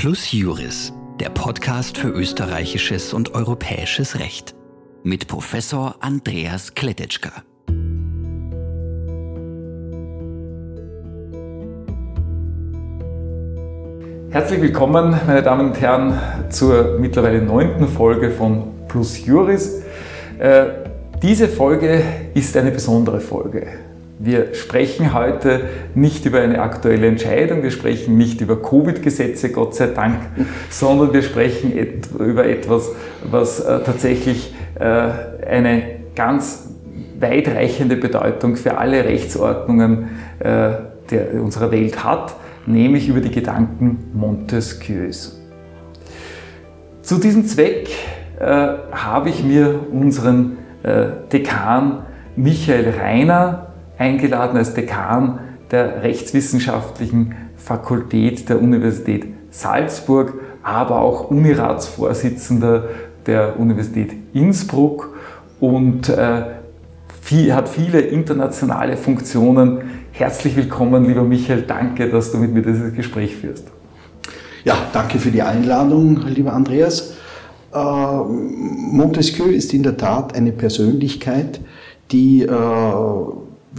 Plus Juris, der Podcast für österreichisches und europäisches Recht. Mit Professor Andreas Kletetschka. Herzlich willkommen, meine Damen und Herren, zur mittlerweile neunten Folge von Plus Juris. Äh, diese Folge ist eine besondere Folge. Wir sprechen heute nicht über eine aktuelle Entscheidung, wir sprechen nicht über Covid-Gesetze, Gott sei Dank, sondern wir sprechen et über etwas, was äh, tatsächlich äh, eine ganz weitreichende Bedeutung für alle Rechtsordnungen äh, der, unserer Welt hat, nämlich über die Gedanken Montesquieus. Zu diesem Zweck äh, habe ich mir unseren äh, Dekan Michael Reiner eingeladen als Dekan der Rechtswissenschaftlichen Fakultät der Universität Salzburg, aber auch Uniratsvorsitzender der Universität Innsbruck und äh, viel, hat viele internationale Funktionen. Herzlich willkommen, lieber Michael. Danke, dass du mit mir dieses Gespräch führst. Ja, danke für die Einladung, lieber Andreas. Äh, Montesquieu ist in der Tat eine Persönlichkeit, die äh,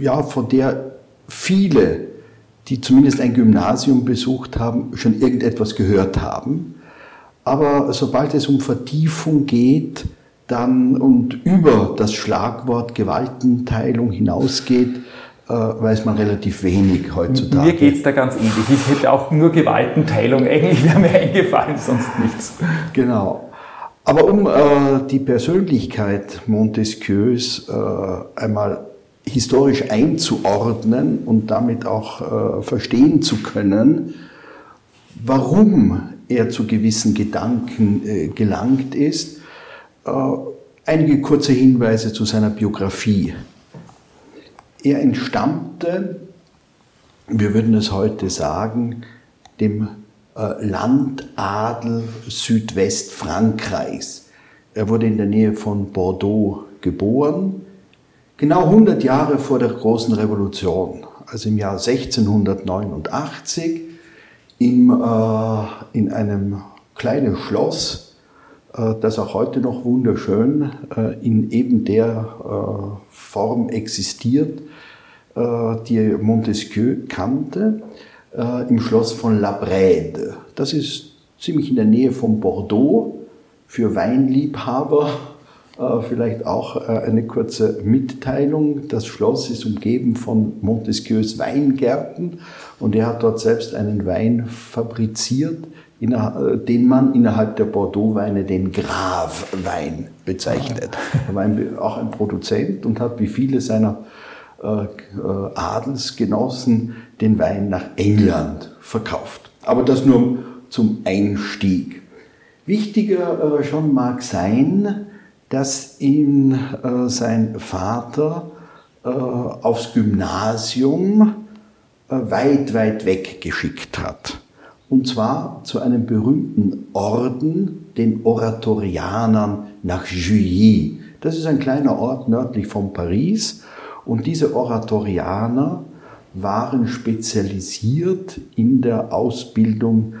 ja, von der viele, die zumindest ein Gymnasium besucht haben, schon irgendetwas gehört haben. Aber sobald es um Vertiefung geht, dann und über das Schlagwort Gewaltenteilung hinausgeht, äh, weiß man relativ wenig heutzutage. Mir geht es da ganz ähnlich. Ich hätte auch nur Gewaltenteilung. Eigentlich wäre mir eingefallen, sonst nichts. Genau. Aber um äh, die Persönlichkeit Montesquieus äh, einmal historisch einzuordnen und damit auch äh, verstehen zu können, warum er zu gewissen Gedanken äh, gelangt ist. Äh, einige kurze Hinweise zu seiner Biografie. Er entstammte, wir würden es heute sagen, dem äh, Landadel Südwestfrankreichs. Er wurde in der Nähe von Bordeaux geboren Genau 100 Jahre vor der großen Revolution, also im Jahr 1689, im, äh, in einem kleinen Schloss, äh, das auch heute noch wunderschön äh, in eben der äh, Form existiert, äh, die Montesquieu kannte, äh, im Schloss von La Brède. Das ist ziemlich in der Nähe von Bordeaux für Weinliebhaber vielleicht auch äh, eine kurze Mitteilung. Das Schloss ist umgeben von Montesquieus Weingärten und er hat dort selbst einen Wein fabriziert, äh, den man innerhalb der Bordeaux-Weine den Grave-Wein bezeichnet. Er war auch ein Produzent und hat wie viele seiner Adelsgenossen den Wein nach England verkauft. Aber das nur zum Einstieg. Wichtiger schon mag sein, dass ihn äh, sein Vater äh, aufs Gymnasium äh, weit, weit weg geschickt hat. Und zwar zu einem berühmten Orden, den Oratorianern nach Juilly. Das ist ein kleiner Ort nördlich von Paris. Und diese Oratorianer waren spezialisiert in der Ausbildung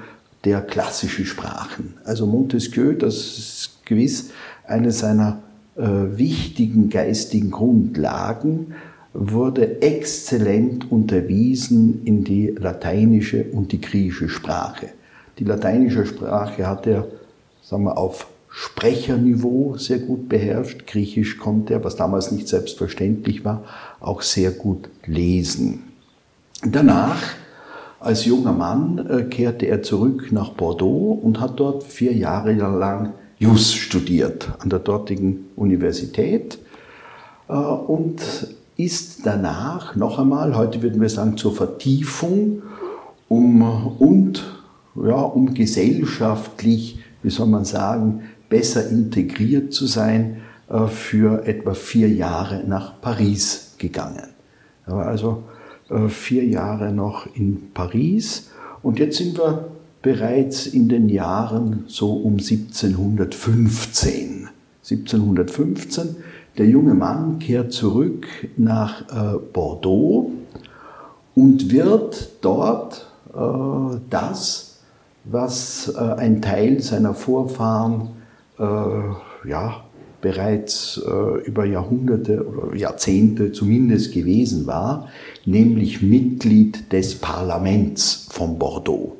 der klassischen Sprachen. Also Montesquieu, das gewiss eine seiner äh, wichtigen geistigen Grundlagen, wurde exzellent unterwiesen in die lateinische und die griechische Sprache. Die lateinische Sprache hat er, sagen wir, auf Sprecherniveau sehr gut beherrscht. Griechisch konnte er, was damals nicht selbstverständlich war, auch sehr gut lesen. Danach, als junger Mann, äh, kehrte er zurück nach Bordeaux und hat dort vier Jahre lang Jus studiert an der dortigen Universität äh, und ist danach noch einmal, heute würden wir sagen, zur Vertiefung um, und ja, um gesellschaftlich, wie soll man sagen, besser integriert zu sein, äh, für etwa vier Jahre nach Paris gegangen. Er war also äh, vier Jahre noch in Paris und jetzt sind wir bereits in den Jahren so um 1715. 1715, der junge Mann kehrt zurück nach äh, Bordeaux und wird dort äh, das, was äh, ein Teil seiner Vorfahren ja, bereits über Jahrhunderte oder Jahrzehnte zumindest gewesen war, nämlich Mitglied des Parlaments von Bordeaux.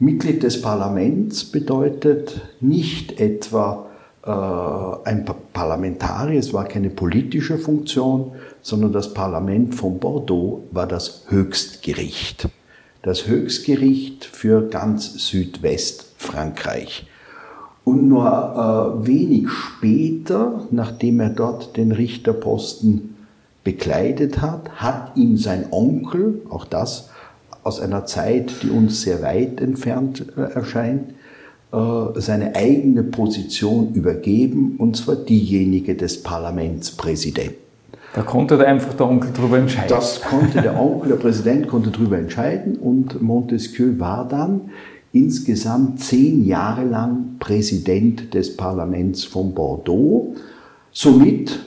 Mitglied des Parlaments bedeutet nicht etwa äh, ein Parlamentarier, es war keine politische Funktion, sondern das Parlament von Bordeaux war das Höchstgericht. Das Höchstgericht für ganz Südwestfrankreich. Und nur äh, wenig später, nachdem er dort den Richterposten bekleidet hat, hat ihm sein Onkel, auch das aus einer Zeit, die uns sehr weit entfernt äh, erscheint, äh, seine eigene Position übergeben, und zwar diejenige des Parlamentspräsidenten. Da konnte einfach der Onkel darüber entscheiden. Das konnte der Onkel, der Präsident konnte darüber entscheiden und Montesquieu war dann insgesamt zehn Jahre lang Präsident des Parlaments von Bordeaux. Somit,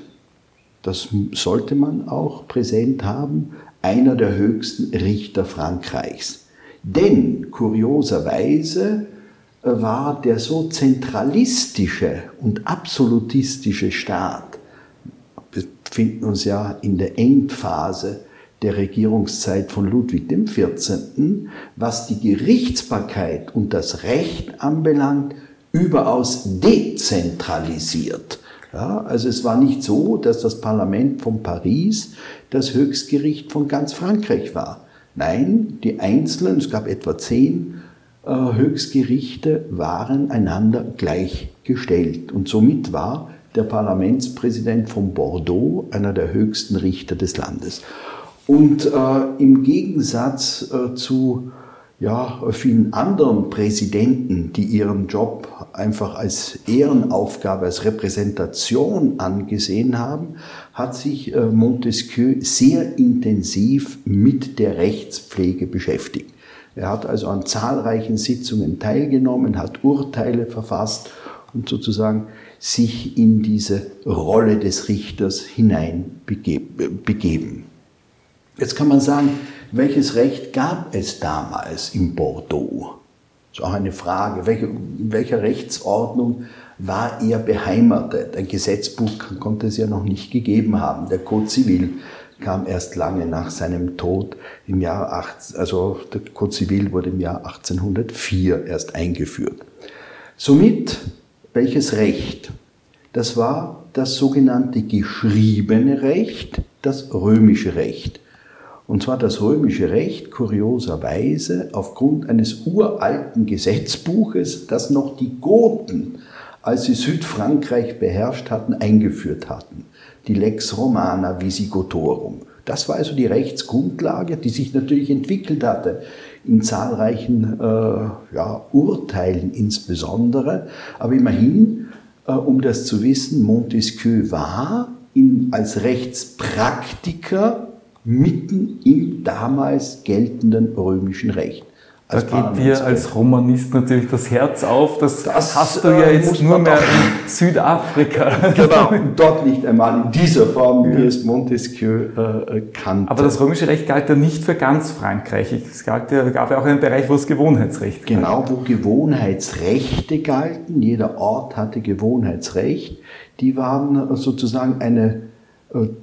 das sollte man auch präsent haben, einer der höchsten Richter Frankreichs. Denn kurioserweise äh, war der so zentralistische und absolutistische Staat, wir befinden uns ja in der Endphase der Regierungszeit von Ludwig XIV., was die Gerichtsbarkeit und das Recht anbelangt, überaus dezentralisiert. Ja, also es war nicht so, dass das Parlament von Paris das Höchstgericht von ganz Frankreich war. Nein, die einzelnen, es gab etwa zehn äh, Höchstgerichte, waren einander gleichgestellt. Und somit war der Parlamentspräsident von Bordeaux einer der höchsten Richter des Landes. Und äh, im Gegensatz äh, zu ja, vielen anderen Präsidenten, die ihren Job einfach als Ehrenaufgabe, als Repräsentation angesehen haben, hat sich äh, Montesquieu sehr intensiv mit der Rechtspflege beschäftigt. Er hat also an zahlreichen Sitzungen teilgenommen, hat Urteile verfasst und sozusagen sich in diese Rolle des Richters hineinbegeben. Jetzt kann man sagen, welches Recht gab es damals in Bordeaux? Das ist auch eine Frage. Welche, in welcher Rechtsordnung war er beheimatet? Ein Gesetzbuch konnte es ja noch nicht gegeben haben. Der Code Civil kam erst lange nach seinem Tod im Jahr 18, also der Code Civil wurde im Jahr 1804 erst eingeführt. Somit, welches Recht? Das war das sogenannte geschriebene Recht, das römische Recht. Und zwar das römische Recht, kurioserweise, aufgrund eines uralten Gesetzbuches, das noch die Goten, als sie Südfrankreich beherrscht hatten, eingeführt hatten. Die Lex Romana Visigotorum. Das war also die Rechtsgrundlage, die sich natürlich entwickelt hatte in zahlreichen äh, ja, Urteilen insbesondere. Aber immerhin, äh, um das zu wissen, Montesquieu war in, als Rechtspraktiker mitten im damals geltenden römischen Recht. Da geht dir als Romanist natürlich das Herz auf. Das, das hast du ja äh, jetzt nur mehr in Südafrika. Genau, dort nicht einmal in dieser Form, wie es Montesquieu äh, äh, kannte. Aber das römische Recht galt ja nicht für ganz Frankreich. Es galt ja, gab ja auch einen Bereich, wo es Gewohnheitsrecht galt. Genau, wo Gewohnheitsrechte galten. Jeder Ort hatte Gewohnheitsrecht. Die waren sozusagen eine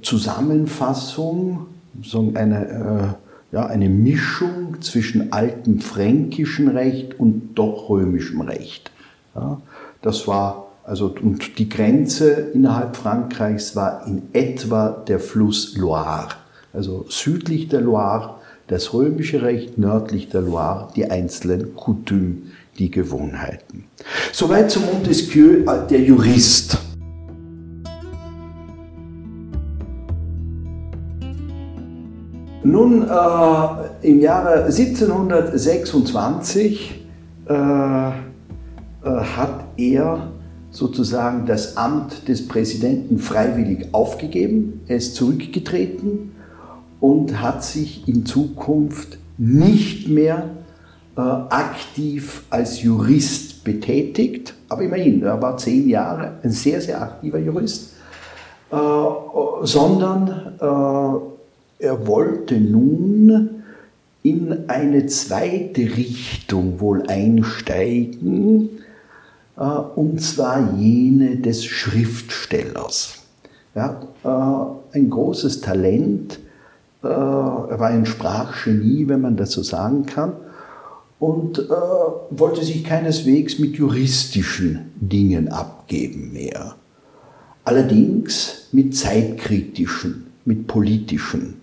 Zusammenfassung so eine, äh, ja, eine Mischung zwischen altem fränkischen Recht und doch römischem Recht. Ja, das war also, und die Grenze innerhalb Frankreichs war in etwa der Fluss Loire. Also südlich der Loire das römische Recht, nördlich der Loire die einzelnen Coutumes, die Gewohnheiten. Soweit zu Montesquieu, der Jurist. Nun, äh, im Jahre 1726 äh, äh, hat er sozusagen das Amt des Präsidenten freiwillig aufgegeben. Er ist zurückgetreten und hat sich in Zukunft nicht mehr äh, aktiv als Jurist betätigt. Aber immerhin, er war zehn Jahre ein sehr, sehr aktiver Jurist, äh, sondern äh, er wollte nun in eine zweite Richtung wohl einsteigen, äh, und zwar jene des Schriftstellers. Ja, äh, ein großes Talent, äh, er war ein Sprachgenie, wenn man das so sagen kann, und wollte sich keineswegs mit juristischen Dingen abgeben mehr. Allerdings mit zeitkritischen, mit politischen.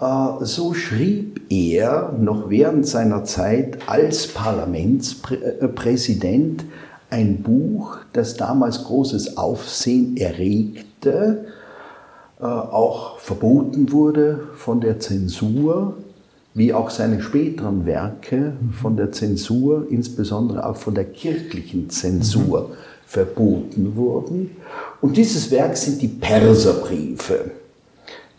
Äh, so schrieb er noch während seiner Zeit als Parlamentspräsident ein Buch, das damals großes Aufsehen erregte, äh, auch verboten wurde von der Zensur, wie auch seine späteren Werke von der Zensur, insbesondere auch von der kirchlichen Zensur, mhm. verboten wurden. Und dieses Werk sind die Perserbriefe.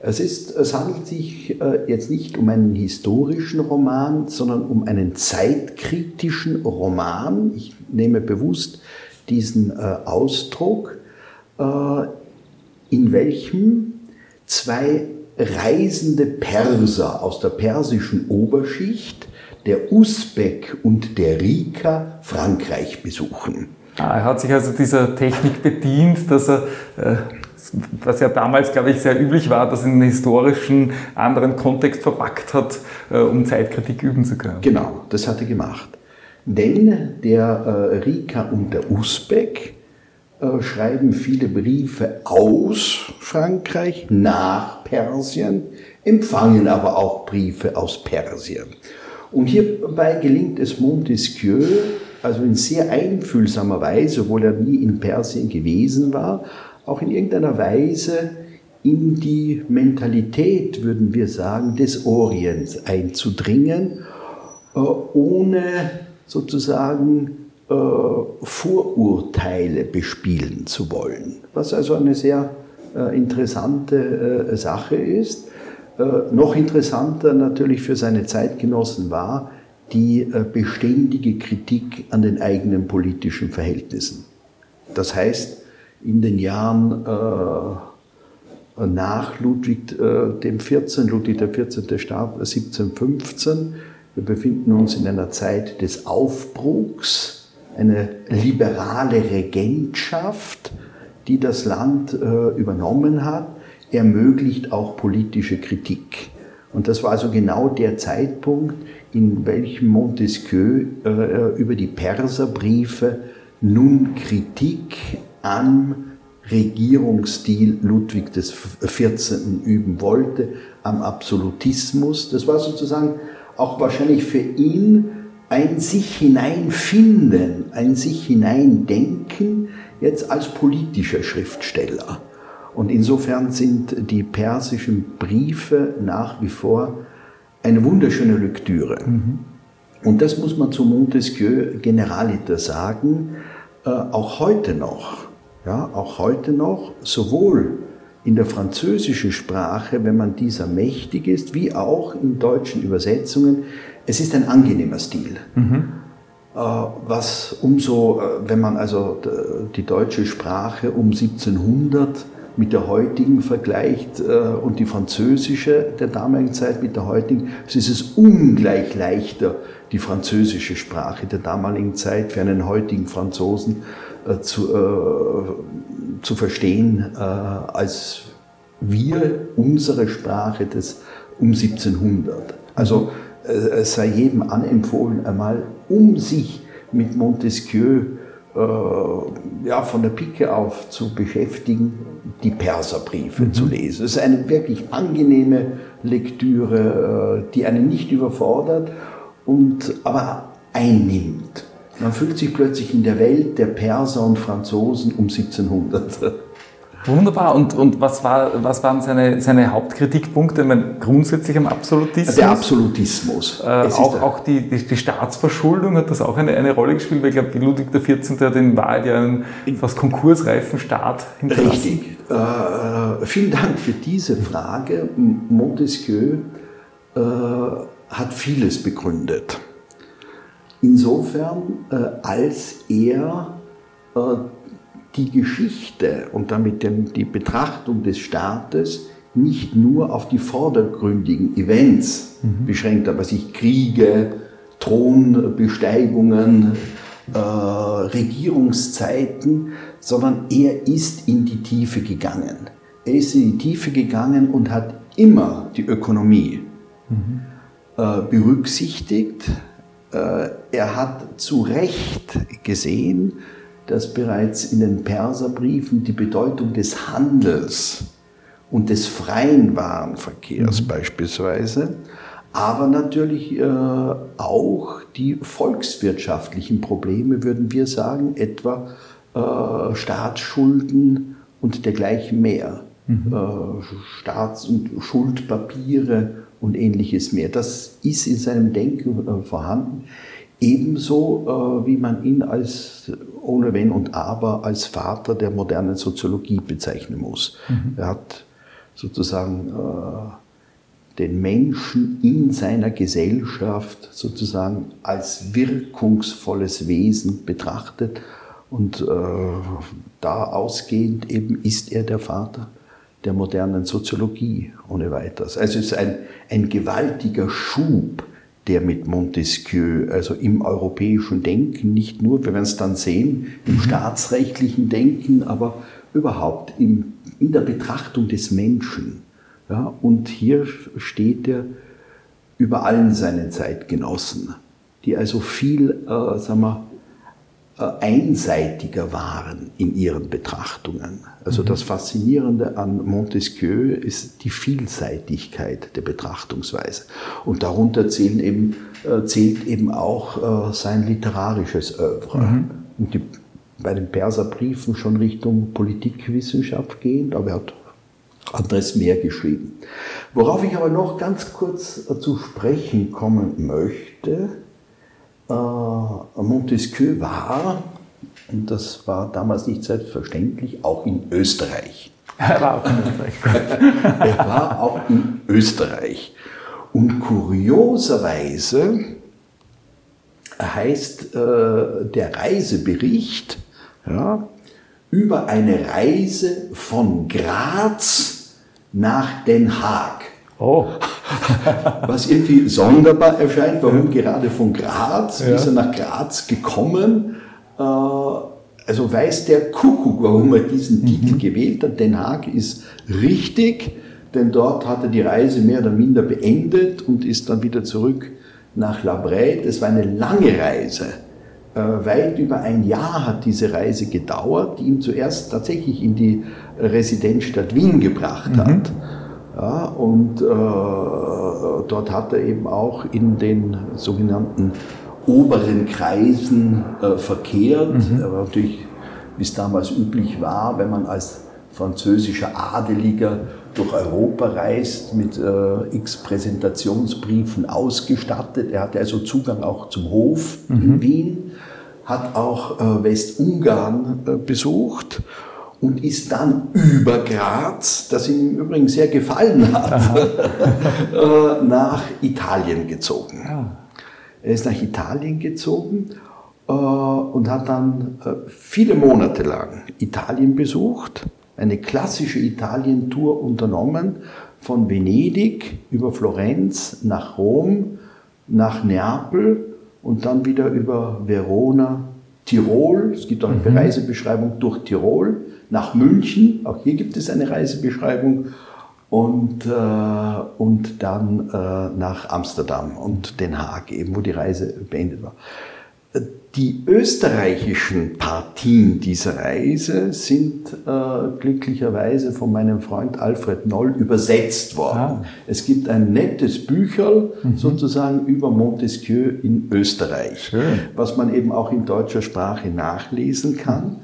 Es, ist, es handelt sich äh, jetzt nicht um einen historischen Roman, sondern um einen zeitkritischen Roman. Ich nehme bewusst diesen äh, Ausdruck, äh, in welchem zwei reisende Perser aus der persischen Oberschicht, der Usbek und der Rika, Frankreich besuchen. Ah, er hat sich also dieser Technik bedient, dass er was ja damals, glaube ich, sehr üblich war, das in einen historischen, anderen Kontext verpackt hat, äh, um Zeitkritik üben zu können. Genau, das hat er gemacht. Denn der äh, Rika und der Usbek äh, schreiben viele Briefe aus Frankreich nach Persien, empfangen aber auch Briefe aus Persien. Und hierbei gelingt es Montesquieu, also in sehr einfühlsamer Weise, obwohl er nie in Persien gewesen war, auch in irgendeiner Weise in die Mentalität, würden wir sagen, des Orients einzudringen, äh, ohne sozusagen äh, Vorurteile bespielen zu wollen. Was also eine sehr äh, interessante Sache ist. Noch interessanter natürlich für seine Zeitgenossen war die beständige Kritik an den eigenen politischen Verhältnissen. Das heißt, in den Jahren äh, nach Ludwig äh, dem 14, Ludwig der 14. starb 1715. Wir befinden uns in einer Zeit des Aufbruchs, eine liberale Regentschaft, die das Land äh, übernommen hat, ermöglicht auch politische Kritik. Und das war also genau der Zeitpunkt, in welchem Montesquieu äh, über die Perserbriefe nun Kritik am Regierungsstil Ludwig XIV. üben wollte, am Absolutismus. Das war sozusagen auch wahrscheinlich für ihn ein sich hineinfinden, ein sich hineindenken, jetzt als politischer Schriftsteller. Und insofern sind die persischen Briefe nach wie vor eine wunderschöne Lektüre. Mhm. Und das muss man zu Montesquieu Generaliter sagen, äh, auch heute noch ja, auch heute noch, sowohl in der französischen Sprache, wenn man dieser mächtig ist, wie auch in deutschen Übersetzungen. Es ist ein angenehmer Stil. Mhm. Äh, was umso, äh, wenn man also die deutsche Sprache um 1700 mit der heutigen vergleicht äh, und die französische der damaligen Zeit mit der heutigen, so ist es ungleich leichter, die französische Sprache der damaligen Zeit für einen heutigen Franzosen äh, zu, äh, zu verstehen, äh, als wir unsere Sprache des um 1700. Also äh, es sei jedem anempfohlen, einmal um sich mit Montesquieu äh, ja, von der Pike auf zu beschäftigen, die Perserbriefe mhm. zu lesen. Es ist eine wirklich angenehme Lektüre, die einen nicht überfordert und aber einnimmt. Man fühlt sich plötzlich in der Welt der Perser und Franzosen um 1700. Wunderbar. Und, und was, war, was waren seine, seine Hauptkritikpunkte? Ich meine, grundsätzlich am Absolutismus? Der Absolutismus. Äh, auch auch die, die, die, Staatsverschuldung hat das auch eine, eine Rolle gespielt, weil ich glaube, Ludwig XIV. hat in Wahrheit ja einen fast konkursreifen Staat hinterlassen. Richtig. Äh, äh, vielen Dank für diese Frage. Montesquieu äh, hat vieles begründet. Insofern, äh, als er äh, die Geschichte und damit den, die Betrachtung des Staates nicht nur auf die vordergründigen Events mhm. beschränkt hat, was ich Kriege, Thronbesteigungen, äh, Regierungszeiten, sondern er ist in die Tiefe gegangen. Er ist in die Tiefe gegangen und hat immer die Ökonomie mhm. äh, berücksichtigt. Äh, er hat zu Recht gesehen, dass bereits in den Perserbriefen die Bedeutung des Handels und des freien Warenverkehrs mhm. beispielsweise, aber natürlich äh, auch die volkswirtschaftlichen Probleme, würden wir sagen, etwa äh, Staatsschulden und dergleichen mehr, mhm. Staats- und Schuldpapiere und ähnliches mehr. Das ist in seinem Denken äh, vorhanden. Ebenso äh, wie man ihn als ohne Wenn und Aber als Vater der modernen Soziologie bezeichnen muss. Mhm. Er hat sozusagen äh, den Menschen in seiner Gesellschaft sozusagen als wirkungsvolles Wesen betrachtet und äh, da ausgehend eben ist er der Vater der modernen Soziologie ohne weiteres. Also es ist ein, ein gewaltiger Schub, der mit Montesquieu, also im europäischen Denken, nicht nur, wir werden es dann sehen, im mhm. staatsrechtlichen Denken, aber überhaupt im, in der Betrachtung des Menschen. Ja, und hier steht er über allen seinen Zeitgenossen, die also viel, äh, sagen wir, einseitiger waren in ihren Betrachtungen. Also mhm. das Faszinierende an Montesquieu ist die Vielseitigkeit der Betrachtungsweise. Und darunter zählen eben, äh, zählt eben auch äh, sein literarisches Oeuvre. Mhm. Und die, bei den Perserbriefen schon Richtung Politikwissenschaft gehend, aber er hat anderes mehr geschrieben. Worauf ich aber noch ganz kurz zu sprechen kommen möchte, äh, Montesquieu war, und das war damals nicht selbstverständlich, auch in Österreich. Er war auch in Österreich. er war auch in Österreich. Und kurioserweise heißt äh, der Reisebericht ja, über eine Reise von Graz nach Den Haag. Oh. Was irgendwie sonderbar erscheint, warum gerade von Graz, ja. ist er nach Graz gekommen? Äh, also weiß der Kuckuck, warum er diesen mhm. Titel gewählt hat. Den Haag ist richtig, denn dort hat er die Reise mehr oder minder beendet und ist dann wieder zurück nach La Brède. Es war eine lange Reise. Äh, weit über ein Jahr hat diese Reise gedauert, die ihn zuerst tatsächlich in die Residenzstadt Wien gebracht mhm. Ja, und äh, dort hat er eben auch in den sogenannten oberen Kreisen äh, verkehrt. Mhm. Er war natürlich, wie es damals üblich war, wenn man als französischer Adeliger durch Europa reist, mit äh, x Präsentationsbriefen ausgestattet. Er hatte also Zugang auch zum Hof mhm. in Wien, hat auch äh, Westungarn äh, besucht und ist dann über Graz, das ihm im Übrigen sehr gefallen hat, äh, nach Italien gezogen. Ja. Ah. Er ist nach Italien gezogen äh, und hat dann äh, viele Monate lang Italien besucht, eine klassische Italien-Tour unternommen, von Venedig über Florenz nach Rom, nach Neapel und dann wieder über Verona, Tirol. Es gibt auch eine mhm. Reisebeschreibung durch Tirol nach München. Auch hier gibt es eine Reisebeschreibung. Und, äh, und dann äh, nach Amsterdam und Den Haag, eben wo die Reise beendet war. Die österreichischen Partien dieser Reise sind äh, glücklicherweise von meinem Freund Alfred Noll übersetzt worden. Ah. Es gibt ein nettes Bücherl mhm. sozusagen über Montesquieu in Österreich, Schön. was man eben auch in deutscher Sprache nachlesen kann.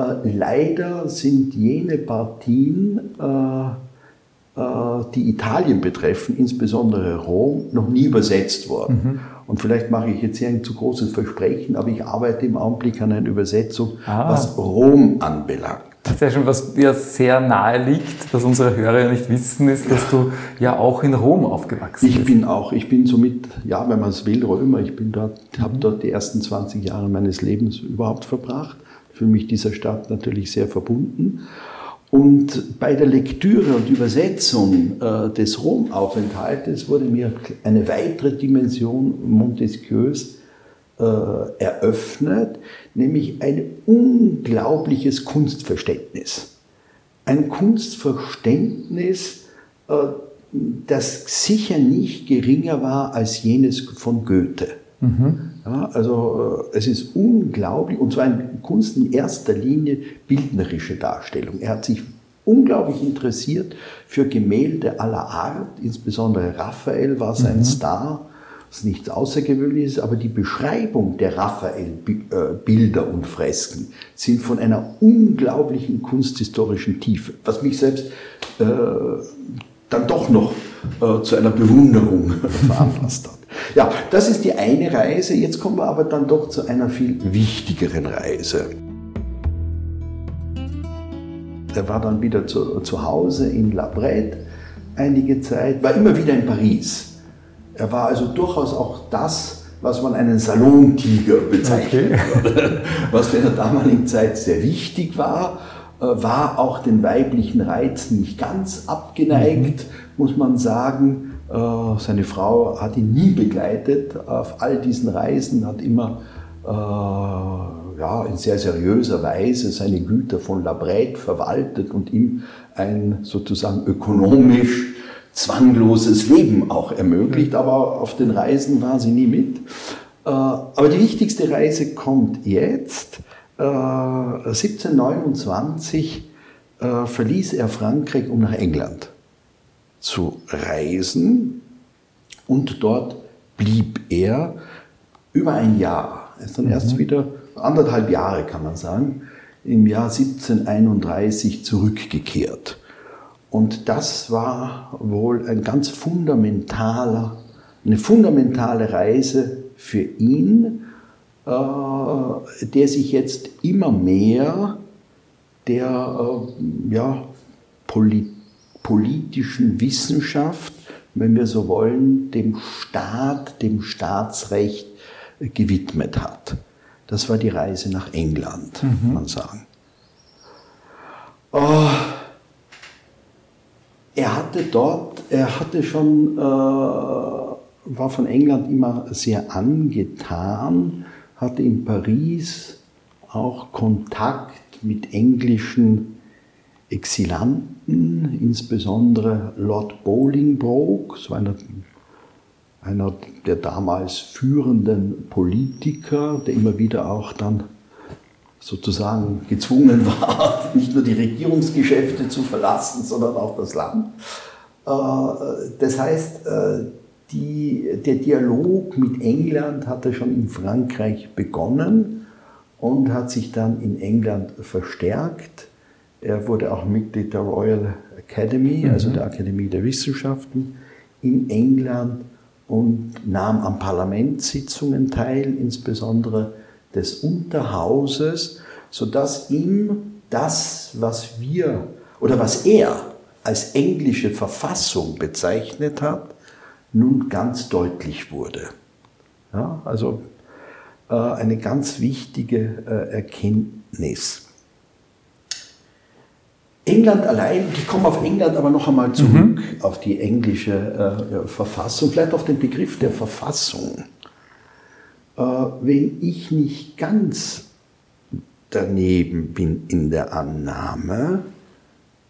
Äh, leider sind jene Partien, äh, äh, die Italien betreffen, insbesondere Rom, noch nie übersetzt worden. Mhm. Und vielleicht mache ich jetzt hier ein zu großes Versprechen, aber ich arbeite im Augenblick an einer Übersetzung, ah. was Rom anbelangt. Das ist ja schon, was dir sehr nahe liegt, was unsere Hörer ja nicht wissen, ist, dass du ja auch in Rom aufgewachsen bist. Ich bin auch, ich bin somit, ja, wenn man es will, Römer. Ich bin dort, mhm. habe dort die ersten 20 Jahre meines Lebens überhaupt verbracht fühle mich dieser Stadt natürlich sehr verbunden. Und bei der Lektüre und Übersetzung äh, des Romaufenthaltes wurde mir eine weitere Dimension Montesquieus äh, eröffnet, nämlich ein unglaubliches Kunstverständnis. Ein Kunstverständnis, äh, das sicher nicht geringer war als jenes von Goethe. Mhm. Ja, also äh, es ist unglaublich, und zwar eine Kunst in erster Linie bildnerische Darstellung. Er hat sich unglaublich interessiert für Gemälde aller Art, insbesondere Raphael war sein mhm. Star, was nichts Außergewöhnliches ist, aber die Beschreibung der Raphael-Bilder und Fresken sind von einer unglaublichen kunsthistorischen Tiefe, was mich selbst äh, dann doch noch äh, zu einer Bewunderung veranlasst hat. Ja, das ist die eine Reise. Jetzt kommen wir aber dann doch zu einer viel wichtigeren Reise. Er war dann wieder zu, zu Hause in La Brette einige Zeit, war immer wieder in Paris. Er war also durchaus auch das, was man einen Salontiger bezeichnet okay. was in der damaligen Zeit sehr wichtig war, äh, war auch den weiblichen Reizen nicht ganz abgeneigt, mhm. Muss man sagen. Äh, seine Frau hat ihn nie begleitet auf all diesen Reisen, hat immer äh, ja, in sehr seriöser Weise seine Güter von Labret verwaltet und ihm ein sozusagen ökonomisch zwangloses Leben auch ermöglicht, aber auf den Reisen war sie nie mit. Äh, aber die wichtigste Reise kommt jetzt. 1729 verließ er Frankreich, um nach England zu reisen und dort blieb er über ein Jahr. Er ist dann mhm. erst wieder anderthalb Jahre, kann man sagen, im Jahr 1731 zurückgekehrt. Und das war wohl ein ganz fundamentaler, eine fundamentale Reise für ihn, äh, der sich jetzt immer mehr der äh, ja, Politik politischen Wissenschaft, wenn wir so wollen, dem Staat, dem Staatsrecht gewidmet hat. Das war die Reise nach England, mhm. kann man sagen. Oh, er hatte dort, er hatte schon, äh, war von England immer sehr angetan, hatte in Paris auch Kontakt mit englischen Exilanten, insbesondere Lord Bolingbroke, so einer, einer der damals führenden Politiker, der immer wieder auch dann sozusagen gezwungen war, nicht nur die Regierungsgeschäfte zu verlassen, sondern auch das Land. Äh, das heißt, äh, die, der Dialog mit England hatte schon in Frankreich begonnen und hat sich dann in England verstärkt. Er wurde auch Mitglied der Royal Academy, mhm. also der Akademie der Wissenschaften in England und nahm an Parlamentssitzungen teil, insbesondere des Unterhauses, sodass ihm das, was wir oder was er als englische Verfassung bezeichnet hat, nun ganz deutlich wurde. Ja, also äh, eine ganz wichtige äh, Erkenntnis. England allein, ich komme auf England aber noch einmal zurück, mhm. auf die englische äh, Verfassung, vielleicht auf den Begriff der Verfassung. Äh, wenn ich nicht ganz daneben bin in der Annahme,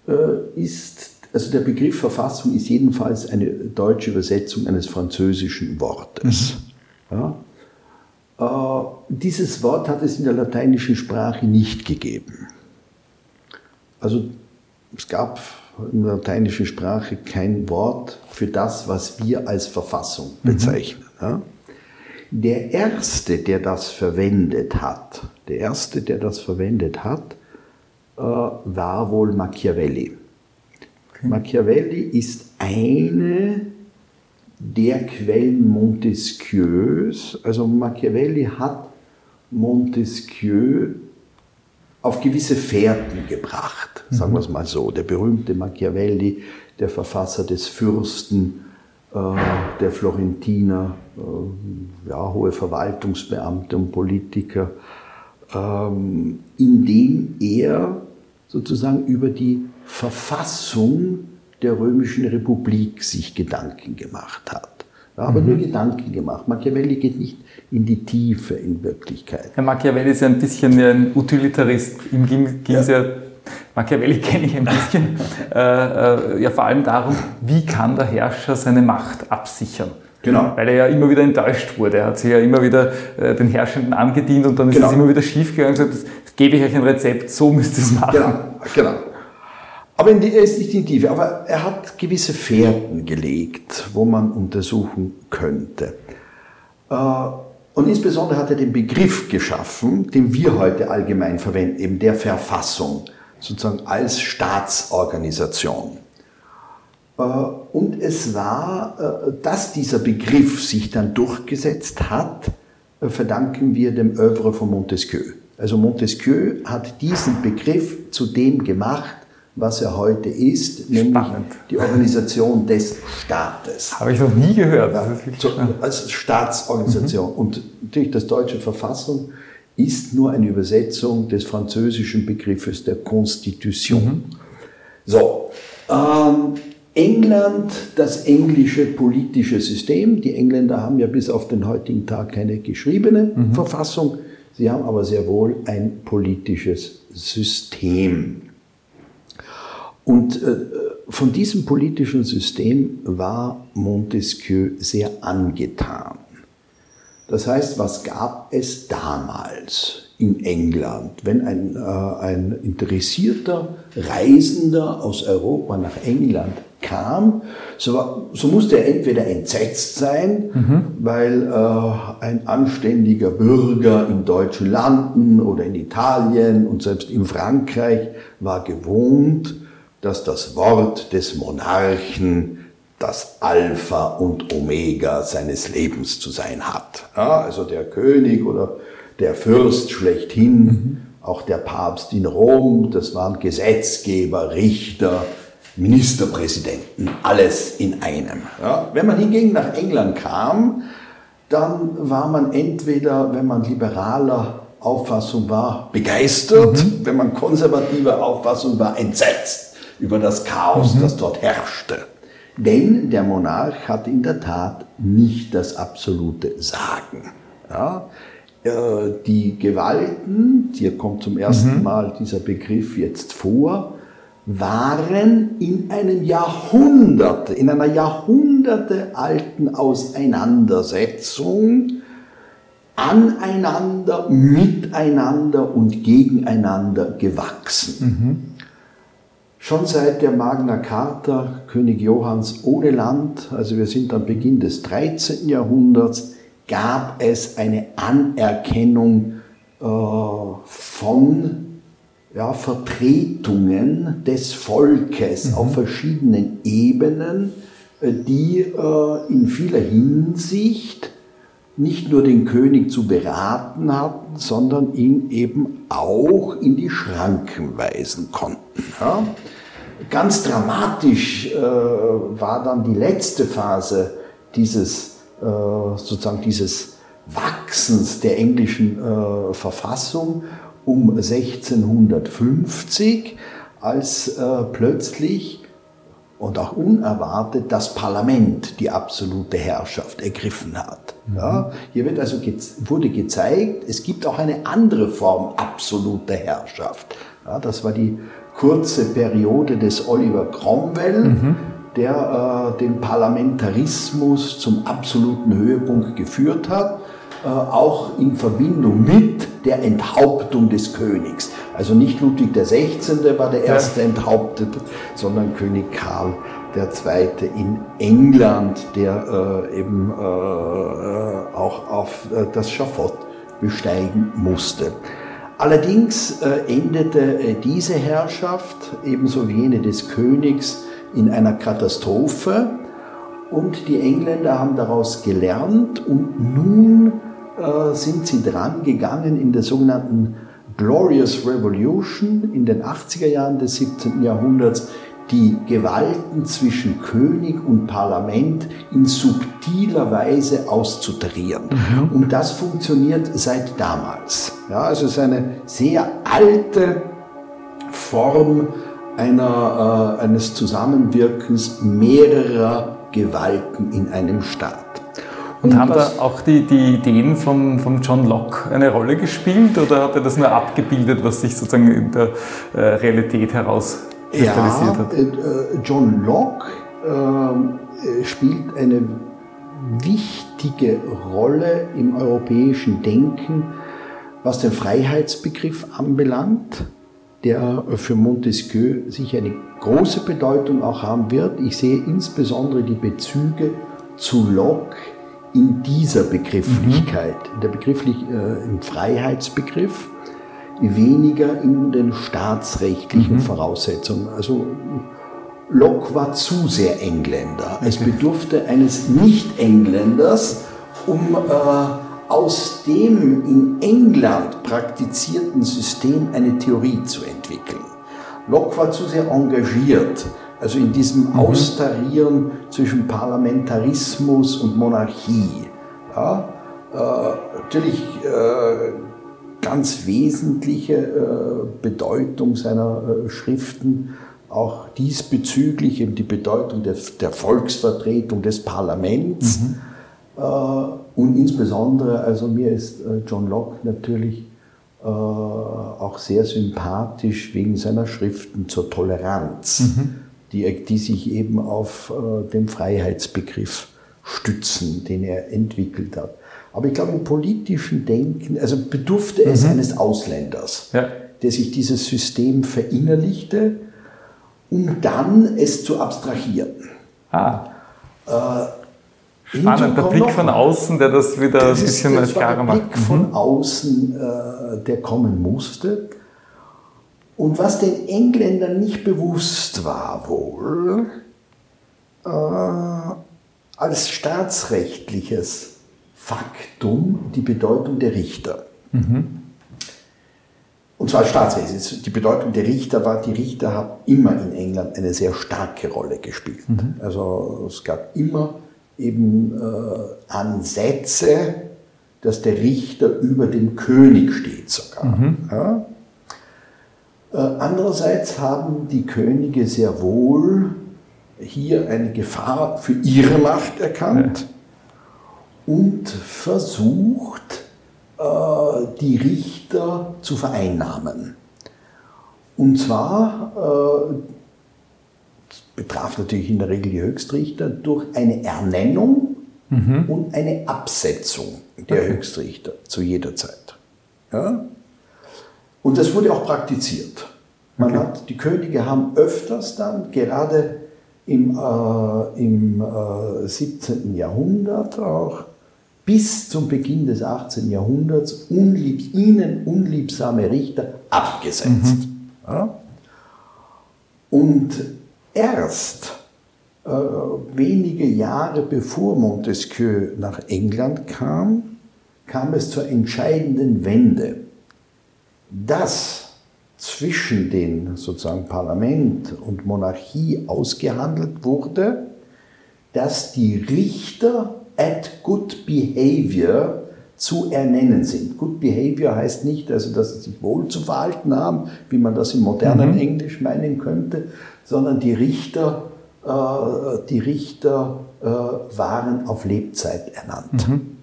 äh, ist, also der Begriff Verfassung ist jedenfalls eine deutsche Übersetzung eines französischen Wortes. Mhm. Ja? Äh, dieses Wort hat es in der lateinischen Sprache nicht gegeben. Also es gab in der lateinischen Sprache kein Wort für das, was wir als Verfassung mhm. bezeichnen. Mhm. Der erste, der das verwendet hat, der erste, der das verwendet hat, äh, war wohl Machiavelli. Okay. Machiavelli ist eine der Quellen Montesquieus. Also Machiavelli hat Montesquieu auf gewisse Fährten gebracht, sagen wir es mal so. Der berühmte Machiavelli, der Verfasser des Fürsten, äh, der Florentiner, äh, ja, hohe Verwaltungsbeamte und Politiker, ähm, indem er sozusagen über die Verfassung der Römischen Republik sich Gedanken gemacht hat. Aber mhm. nur Gedanken gemacht. Machiavelli geht nicht in die Tiefe in Wirklichkeit. Herr Machiavelli ist ja ein bisschen ein Utilitarist. Ihm ging es ja. ja, Machiavelli kenne ich ein bisschen, äh, äh, ja vor allem darum, wie kann der Herrscher seine Macht absichern. Genau. Weil er ja immer wieder enttäuscht wurde. Er hat sich ja immer wieder äh, den Herrschenden angedient und dann ist genau. es immer wieder schiefgegangen und gesagt, das gebe ich euch ein Rezept, so müsst ihr es machen. Genau, genau. Aber die, er ist nicht in die Tiefe, aber er hat gewisse Fährten gelegt, wo man untersuchen könnte. Äh, und insbesondere hat er den Begriff geschaffen, den wir heute allgemein verwenden, eben der Verfassung, sozusagen als Staatsorganisation. Äh, und es war, äh, dass dieser Begriff sich dann durchgesetzt hat, verdanken wir dem Övre von Montesquieu. Also Montesquieu hat diesen Begriff zu dem gemacht, was er heute ist, nämlich die Organisation des Staates. Habe ich noch nie gehört. Ja, so, als Staatsorganisation. Mhm. Und natürlich das deutsche Verfassung ist nur eine Übersetzung des französischen Begriffes der Constitution. Mhm. So, ähm, England, das englische politische System. Die Engländer haben ja bis auf den heutigen Tag keine geschriebene mhm. Verfassung. Sie haben aber sehr wohl ein politisches System. Und äh, von diesem politischen System war Montesquieu sehr angetan. Das heißt, was gab es damals in England, wenn ein, äh, ein interessierter Reisender aus Europa nach England kam, so, war, so musste er entweder entsetzt sein, mhm. weil äh, ein anständiger Bürger in deutschen Landen oder in Italien und selbst in Frankreich war gewohnt, dass das Wort des Monarchen das Alpha und Omega seines Lebens zu sein hat. Ja, also der König oder der Fürst schlechthin, mhm. auch der Papst in Rom, das waren Gesetzgeber, Richter, Ministerpräsidenten, alles in einem. Ja, wenn man hingegen nach England kam, dann war man entweder, wenn man liberaler Auffassung war, begeistert, mhm. wenn man konservativer Auffassung war, entsetzt über das Chaos, mhm. das dort herrschte. Denn der Monarch hat in der Tat nicht das absolute Sagen. Ja, äh, die Gewalten, hier kommt zum ersten mhm. Mal dieser Begriff jetzt vor, waren in einem Jahrhundert, in einer jahrhundertealten Auseinandersetzung aneinander, miteinander und gegeneinander gewachsen. Mhm. Schon seit der Magna Carta König Johanns ohne Land, also wir sind am Beginn des 13. Jahrhunderts, gab es eine Anerkennung äh, von ja, Vertretungen des Volkes mhm. auf verschiedenen Ebenen, äh, die äh, in vieler Hinsicht nicht nur den König zu beraten hatten, sondern ihn eben auch in die Schranken weisen konnten. Ja? Ganz dramatisch äh, war dann die letzte Phase dieses, äh, sozusagen dieses Wachsens der englischen äh, Verfassung um 1650, als äh, plötzlich und auch unerwartet das Parlament die absolute Herrschaft ergriffen hat. Mhm. Ja, hier wird also wurde gezeigt, es gibt auch eine andere Form absoluter Herrschaft. Ja, das war die kurze Periode des Oliver Cromwell, mhm. der äh, den Parlamentarismus zum absoluten Höhepunkt geführt hat, auch in Verbindung mit der Enthauptung des Königs. Also nicht Ludwig XVI. war der erste enthauptet, sondern König Karl II. in England, der äh, eben äh, auch auf äh, das Schafott besteigen musste. Allerdings äh, endete äh, diese Herrschaft, ebenso wie jene des Königs, in einer Katastrophe und die Engländer haben daraus gelernt und nun äh, sind sie dran gegangen in der sogenannten Glorious Revolution in den 80er Jahren des 17. Jahrhunderts die Gewalten zwischen König und Parlament in subtiler Weise auszutarieren. Mhm. Und das funktioniert seit damals. Ja, also es ist eine sehr alte Form einer, äh, eines Zusammenwirkens mehrerer Gewalten in einem Staat. Und, haben da auch die, die Ideen von, von John Locke eine Rolle gespielt oder hat er das nur abgebildet, was sich sozusagen in der äh, Realität heraus kristallisiert ja, hat? Äh, John Locke äh, spielt eine wichtige Rolle im europäischen Denken, was den Freiheitsbegriff anbelangt, der für Montesquieu sicher eine große Bedeutung auch haben wird. Ich sehe insbesondere die Bezüge zu Locke in dieser Begrifflichkeit, mhm. in der Begrifflich, äh, im Freiheitsbegriff, weniger in den staatsrechtlichen mhm. Voraussetzungen. Also Locke war zu sehr Engländer. Es bedurfte eines Nicht-Engländers, um äh, aus dem in England praktizierten System eine Theorie zu entwickeln. Locke war zu sehr engagiert, also in diesem mhm. Austarieren zwischen Parlamentarismus und Monarchie. Ja, äh, natürlich äh, ganz wesentliche äh, Bedeutung seiner äh, Schriften auch diesbezüglich eben die Bedeutung der, der Volksvertretung des Parlaments mhm. äh, und insbesondere, also mir ist äh, John Locke natürlich auch sehr sympathisch wegen seiner Schriften zur Toleranz, mhm. Die, die sich eben auf äh, den Freiheitsbegriff stützen, den er entwickelt hat. Aber ich glaube, im politischen Denken, also bedurfte es mhm. eines Ausländers, ja. der sich dieses System verinnerlichte um dann es zu abstrahieren. Ah. Äh, Spannend, der Blick von außen, der das wieder das ein bisschen klarer macht. Der Blick von mhm. außen, äh, der kommen musste. Und was den Engländern nicht bewusst war wohl, äh, als staatsrechtliches Faktum die Bedeutung der Richter. Mhm. Und zwar staatsrechtlich. Die Bedeutung der Richter war, die Richter haben immer in England eine sehr starke Rolle gespielt. Mhm. Also es gab immer eben äh, Ansätze, dass der Richter über dem König steht sogar. Mhm. Ja? Äh, andererseits haben die Könige sehr wohl hier eine Gefahr für ihre Macht erkannt und versucht, äh, die Richter zu vereinnahmen. Und zwar äh, betraf natürlich in der Regel die Höchstrichter durch eine Ernennung mhm. und eine Absetzung der okay. Höchstrichter zu jeder Zeit. Ja? Und das wurde auch praktiziert. Man okay. hat, die Könige haben öfters dann, gerade im, äh, im äh, 17. Jahrhundert auch, bis zum Beginn des 18. Jahrhunderts unlieb, ihnen unliebsame Richter abgesetzt. Mhm. Ja? Und erst äh, wenige Jahre bevor Montesquieu nach England kam, kam es zur entscheidenden Wende, dass zwischen den sozusagen Parlament und Monarchie ausgehandelt wurde, dass die Richter at good behavior zu ernennen sind. Good behavior heißt nicht, also, dass sie sich wohl zu verhalten haben, wie man das im modernen mhm. Englisch meinen könnte, sondern die Richter, äh, die Richter äh, waren auf Lebzeit ernannt. Mhm.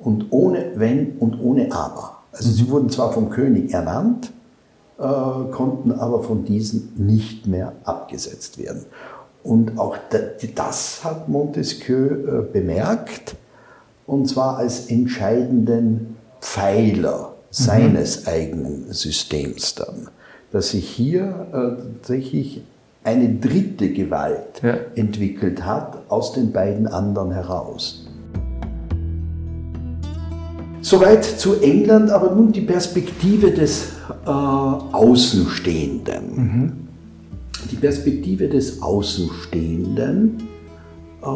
Und ohne Wenn und ohne Aber. Also mhm. sie wurden zwar vom König ernannt, äh, konnten aber von diesen nicht mehr abgesetzt werden. Und auch das hat Montesquieu äh, bemerkt, und zwar als entscheidenden Pfeiler seines mhm. eigenen Systems dann, dass sich hier äh, tatsächlich eine dritte Gewalt ja. entwickelt hat aus den beiden anderen heraus. Soweit zu England, aber nun die Perspektive des äh, Außenstehenden. Mhm die Perspektive des Außenstehenden. Äh,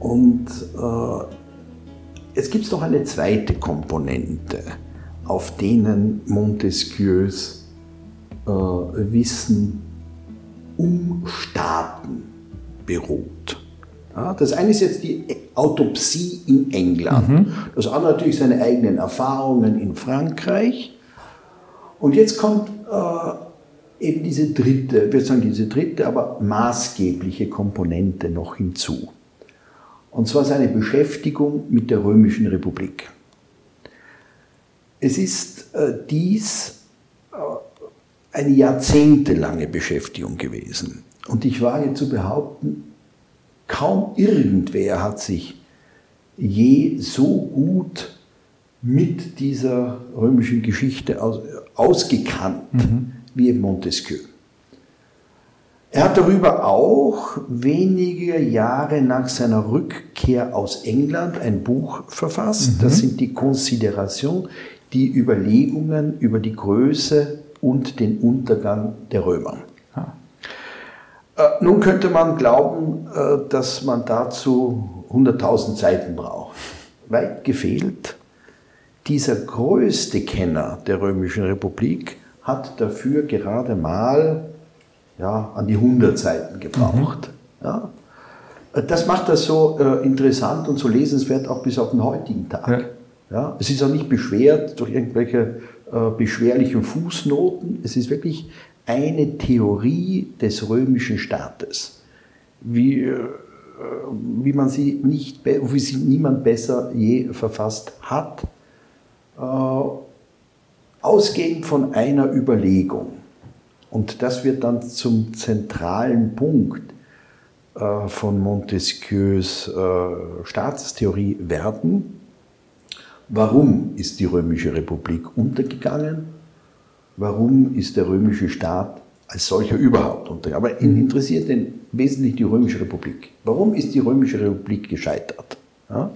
und äh, jetzt gibt es noch eine zweite Komponente, auf denen Montesquieus äh, Wissen um Staaten beruht. Das eine ist jetzt die Autopsie in England. Mhm. Das andere natürlich seine eigenen Erfahrungen in Frankreich. Und jetzt kommt äh, eben diese dritte, wir sagen diese dritte, aber maßgebliche Komponente noch hinzu. Und zwar seine Beschäftigung mit der Römischen Republik. Es ist äh, dies äh, eine jahrzehntelange Beschäftigung gewesen. Und ich wage zu behaupten, kaum irgendwer hat sich je so gut mit dieser römischen Geschichte aus, ausgekannt mhm. wie Montesquieu. Er hat darüber auch wenige Jahre nach seiner Rückkehr aus England ein Buch verfasst. Mhm. Das sind die Considerations, die Überlegungen über die Größe und den Untergang der Römer. Äh, nun könnte man glauben, äh, dass man dazu 100.000 Seiten braucht. Weit gefehlt. Dieser größte Kenner der Römischen Republik hat dafür gerade mal ja, an die 100 Seiten gebraucht. Mhm. Ja. Das macht das so äh, interessant und so lesenswert auch bis auf den heutigen Tag. Ja. Ja, es ist auch nicht beschwert durch irgendwelche äh, beschwerlichen Fußnoten. Es ist wirklich eine Theorie des römischen Staates, wie, äh, wie man sie nicht, wie sie niemand besser je verfasst hat, äh, ausgehend von einer Überlegung. Und das wird dann zum zentralen Punkt äh, von Montesquieus Staatstheorie werden Warum ist die römische Republik untergegangen? Warum ist der römische Staat als solcher überhaupt untergegangen? Aber ihn interessiert den wesentlich die römische Republik. Warum ist die römische Republik gescheitert? Ja?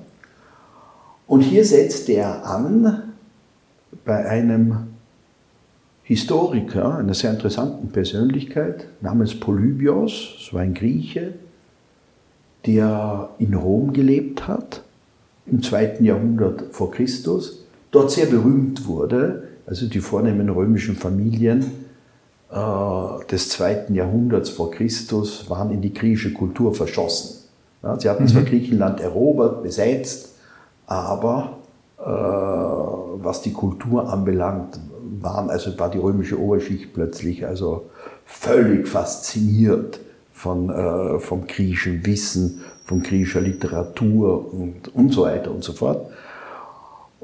Und hier setzt er an bei einem Historiker, einer sehr interessanten Persönlichkeit namens Polybios, so ein Grieche, der in Rom gelebt hat im zweiten Jahrhundert vor Christus, dort sehr berühmt wurde, also die vornehmen römischen Familien äh, des zweiten Jahrhunderts vor Christus waren in die griechische Kultur verschossen. Ja, sie hatten mhm. zwar Griechenland erobert, besetzt, aber äh, was die Kultur anbelangt, waren, also war die römische Oberschicht plötzlich also völlig fasziniert von, äh, vom griechischen Wissen, von griechischer Literatur und, und so weiter und so fort.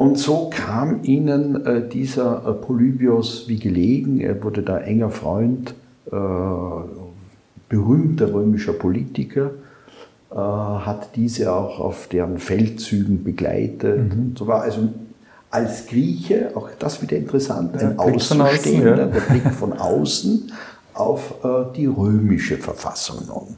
Und so kam ihnen äh, dieser äh, Polybios wie gelegen. Er wurde da enger Freund, äh, berühmter römischer Politiker, äh, hat diese auch auf deren Feldzügen begleitet. Mhm. So war also als Grieche, auch das wieder interessant, ein Außenstehender, ja. der Blick von außen auf äh, die römische Verfassung.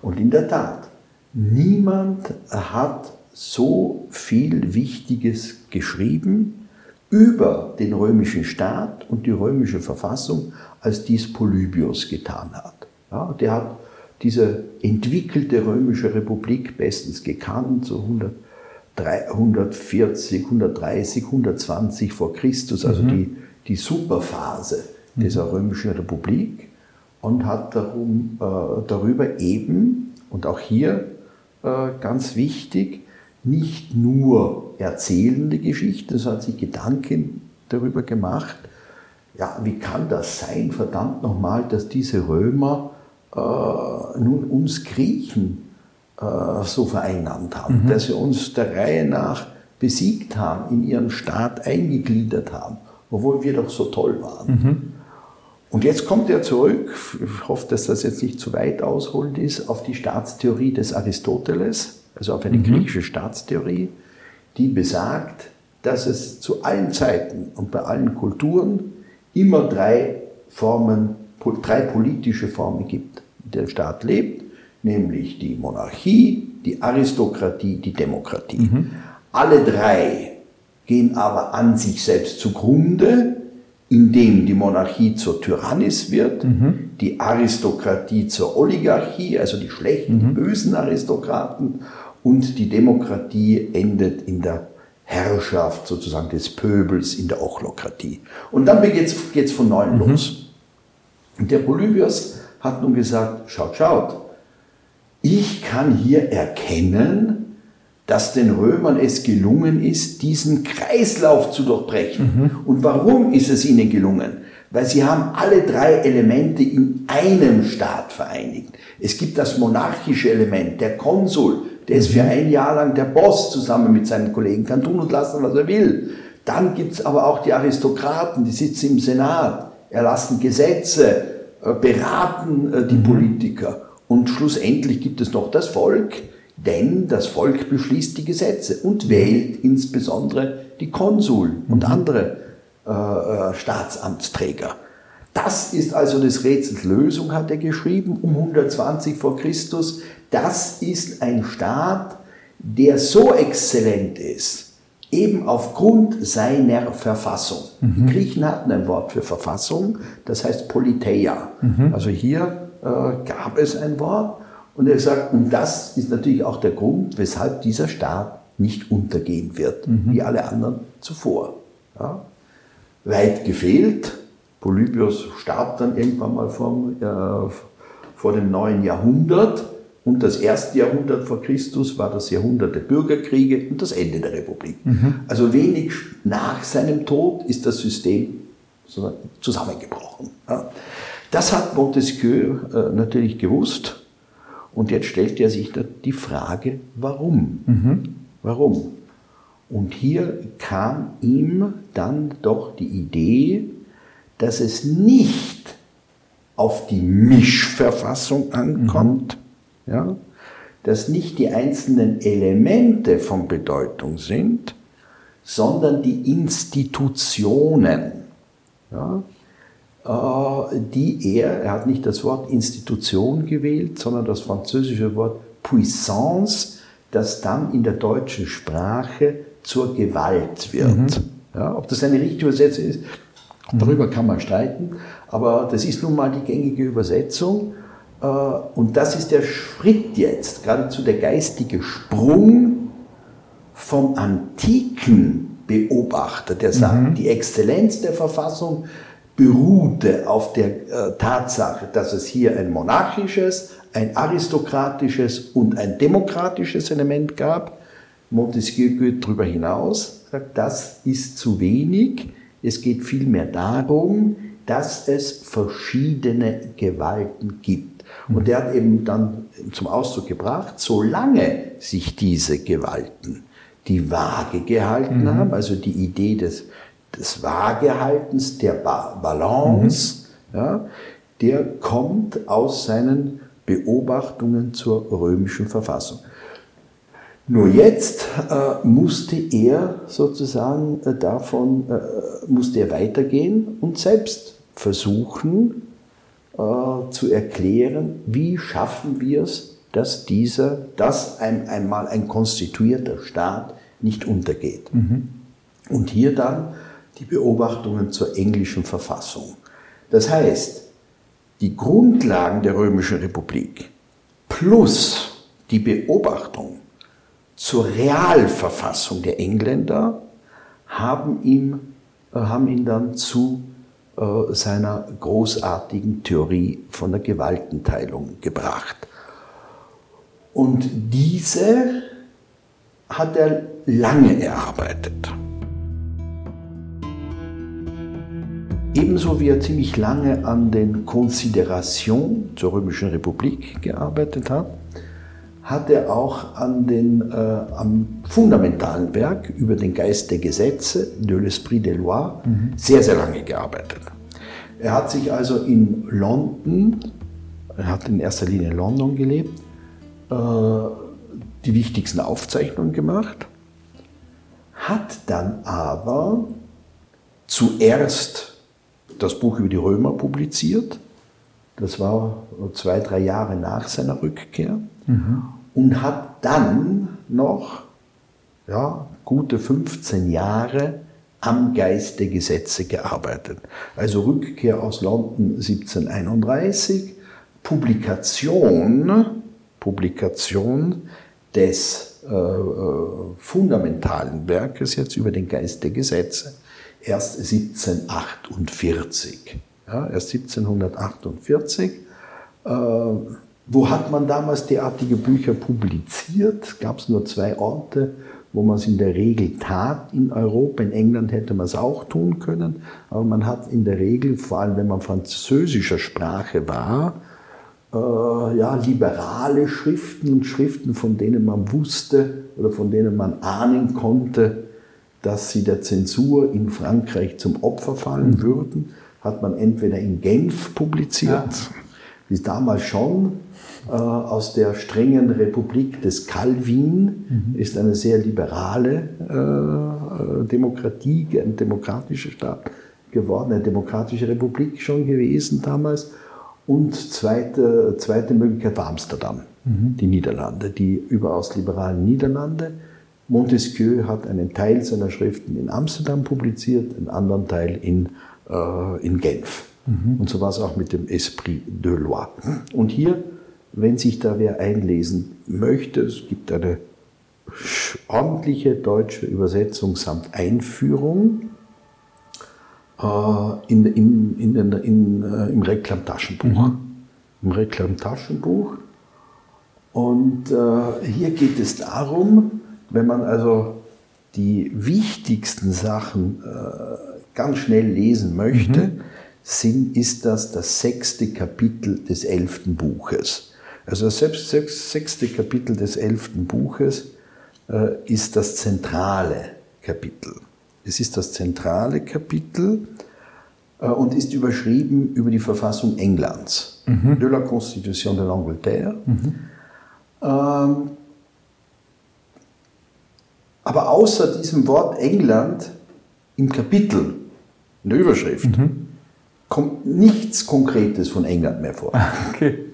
Und in der Tat, Niemand hat so viel Wichtiges geschrieben über den römischen Staat und die römische Verfassung, als dies Polybios getan hat. Ja, der hat diese entwickelte römische Republik bestens gekannt, so 140, 130, 120 vor Christus, also mhm. die, die Superphase dieser römischen Republik und hat darum, äh, darüber eben, und auch hier äh, ganz wichtig, nicht nur erzählende Geschichten, sondern hat sich Gedanken darüber gemacht, ja, wie kann das sein, verdammt nochmal, dass diese Römer äh, nun uns Griechen äh, so vereinnahmt haben, mhm. dass sie uns der Reihe nach besiegt haben, in ihren Staat eingegliedert haben, obwohl wir doch so toll waren. Mhm. Und jetzt kommt er zurück, ich hoffe, dass das jetzt nicht zu weit ausholend ist, auf die Staatstheorie des Aristoteles, also auf eine mhm. griechische Staatstheorie, die besagt, dass es zu allen Zeiten und bei allen Kulturen immer drei Formen, drei politische Formen gibt, in der Staat lebt, nämlich die Monarchie, die Aristokratie, die Demokratie. Mhm. Alle drei gehen aber an sich selbst zugrunde indem die Monarchie zur Tyrannis wird, mhm. die Aristokratie zur Oligarchie, also die schlechten, mhm. bösen Aristokraten, und die Demokratie endet in der Herrschaft sozusagen des Pöbels, in der Ochlokratie. Und dann geht es von neuem mhm. los. Und der Polybios hat nun gesagt, schaut, schaut, ich kann hier erkennen, dass den Römern es gelungen ist, diesen Kreislauf zu durchbrechen. Mhm. Und warum ist es ihnen gelungen? weil sie haben alle drei Elemente in einem Staat vereinigt. Es gibt das monarchische Element, der Konsul, der ist für ein Jahr lang der Boss zusammen mit seinen Kollegen, kann tun und lassen, was er will. Dann gibt es aber auch die Aristokraten, die sitzen im Senat, erlassen Gesetze, äh, beraten äh, die mhm. Politiker. Und schlussendlich gibt es noch das Volk, denn das Volk beschließt die Gesetze und wählt insbesondere die Konsuln und mhm. andere äh, äh, Staatsamtsträger. Das ist also des Rätsels Lösung, hat er geschrieben, um 120 vor Christus. Das ist ein Staat, der so exzellent ist, eben aufgrund seiner Verfassung. Mhm. Die Griechen hatten ein Wort für Verfassung, das heißt Politeia. Mhm. Also hier äh, gab es ein Wort und er sagt, und das ist natürlich auch der Grund, weshalb dieser Staat nicht untergehen wird, mhm. wie alle anderen zuvor. Ja? Weit gefehlt. Polybios starb dann irgendwann mal vom, äh, vor dem neuen Jahrhundert. Und das erste Jahrhundert vor Christus war das Jahrhundert der Bürgerkriege und das Ende der Republik. Mhm. Also wenig nach seinem Tod ist das System zusammengebrochen. Das hat Montesquieu äh, natürlich gewusst und jetzt stellt er sich die Frage, warum? Mhm. Warum? Und hier kam ihm dann doch die Idee, dass es nicht auf die Mischverfassung ankommt, mhm. ja, dass nicht die einzelnen Elemente von Bedeutung sind, sondern die Institutionen. Ja, die er, er hat nicht das Wort Institution gewählt, sondern das französische Wort Puissance, das dann in der deutschen Sprache zur Gewalt wird. Mhm. Ja, ob das eine richtige Übersetzung ist, darüber kann man streiten, aber das ist nun mal die gängige Übersetzung. Äh, und das ist der Schritt jetzt, geradezu der geistige Sprung vom antiken Beobachter, der sagt, mhm. die Exzellenz der Verfassung beruhte auf der äh, Tatsache, dass es hier ein monarchisches, ein aristokratisches und ein demokratisches Element gab. Montesquieu geht darüber hinaus, sagt, das ist zu wenig. Es geht vielmehr darum, dass es verschiedene Gewalten gibt. Und er hat eben dann zum Ausdruck gebracht, solange sich diese Gewalten die Waage gehalten mhm. haben, also die Idee des des Waagehaltens, der ba Balance, mhm. ja, der kommt aus seinen Beobachtungen zur römischen Verfassung. Nur jetzt äh, musste er sozusagen äh, davon, äh, musste er weitergehen und selbst versuchen äh, zu erklären, wie schaffen wir es, dass dieser, dass ein, einmal ein konstituierter Staat nicht untergeht. Mhm. Und hier dann die Beobachtungen zur englischen Verfassung. Das heißt, die Grundlagen der Römischen Republik plus die Beobachtung zur Realverfassung der Engländer haben, ihm, äh, haben ihn dann zu äh, seiner großartigen Theorie von der Gewaltenteilung gebracht. Und diese hat er lange erarbeitet. Ebenso wie er ziemlich lange an den Konsideration zur Römischen Republik gearbeitet hat, hat er auch an den, äh, am fundamentalen Werk über den Geist der Gesetze, de l'Esprit des Lois, mhm. sehr, sehr lange gearbeitet. Er hat sich also in London, er hat in erster Linie in London gelebt, äh, die wichtigsten Aufzeichnungen gemacht, hat dann aber zuerst das Buch über die Römer publiziert. Das war zwei, drei Jahre nach seiner Rückkehr. Mhm. Und hat dann noch ja, gute 15 Jahre am Geist der Gesetze gearbeitet. Also Rückkehr aus London 1731, Publikation, Publikation des äh, äh, fundamentalen Werkes jetzt über den Geist der Gesetze erst 1748. Ja, erst 1748. Äh, wo hat man damals derartige Bücher publiziert? Gab es nur zwei Orte, wo man es in der Regel tat in Europa. In England hätte man es auch tun können, aber man hat in der Regel, vor allem wenn man französischer Sprache war, äh, ja, liberale Schriften und Schriften, von denen man wusste oder von denen man ahnen konnte, dass sie der Zensur in Frankreich zum Opfer fallen mhm. würden, hat man entweder in Genf publiziert, ja. wie damals schon, äh, aus der strengen Republik des Calvin, mhm. ist eine sehr liberale äh, Demokratie, ein demokratischer Staat geworden, eine demokratische Republik schon gewesen damals. Und zweite, zweite Möglichkeit war Amsterdam, mhm. die Niederlande, die überaus liberalen Niederlande. Montesquieu hat einen Teil seiner Schriften in Amsterdam publiziert, einen anderen Teil in, äh, in Genf. Mhm. Und so war es auch mit dem Esprit de Loi. Und hier, wenn sich da wer einlesen möchte, es gibt eine ordentliche deutsche Übersetzung samt Einführung äh, in, in, in, in, äh, im Reklamtaschenbuch. Mhm. Im Reklamtaschenbuch. Und äh, hier geht es darum, wenn man also die wichtigsten Sachen äh, ganz schnell lesen möchte, mhm. sind, ist das das sechste Kapitel des elften Buches. Also das sechste Kapitel des elften Buches äh, ist das zentrale Kapitel. Es ist das zentrale Kapitel äh, und ist überschrieben über die Verfassung Englands, mhm. de la Constitution de l'Angleterre. Mhm. Ähm, aber außer diesem Wort England im Kapitel, in der Überschrift, mhm. kommt nichts Konkretes von England mehr vor. Okay.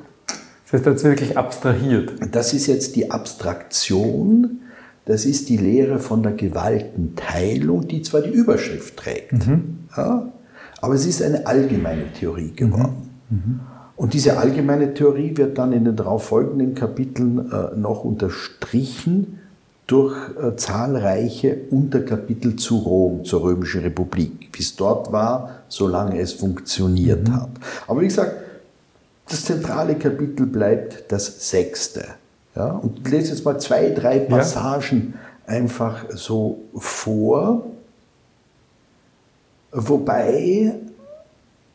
Das heißt, das ist wirklich abstrahiert. Das ist jetzt die Abstraktion, das ist die Lehre von der Gewaltenteilung, die zwar die Überschrift trägt, mhm. ja, aber es ist eine allgemeine Theorie geworden. Mhm. mhm. Und diese allgemeine Theorie wird dann in den darauf folgenden Kapiteln äh, noch unterstrichen durch äh, zahlreiche Unterkapitel zu Rom, zur Römischen Republik, wie es dort war, solange es funktioniert mhm. hat. Aber wie gesagt, das zentrale Kapitel bleibt das sechste. Ja, und ich lese jetzt mal zwei, drei Passagen ja. einfach so vor. Wobei,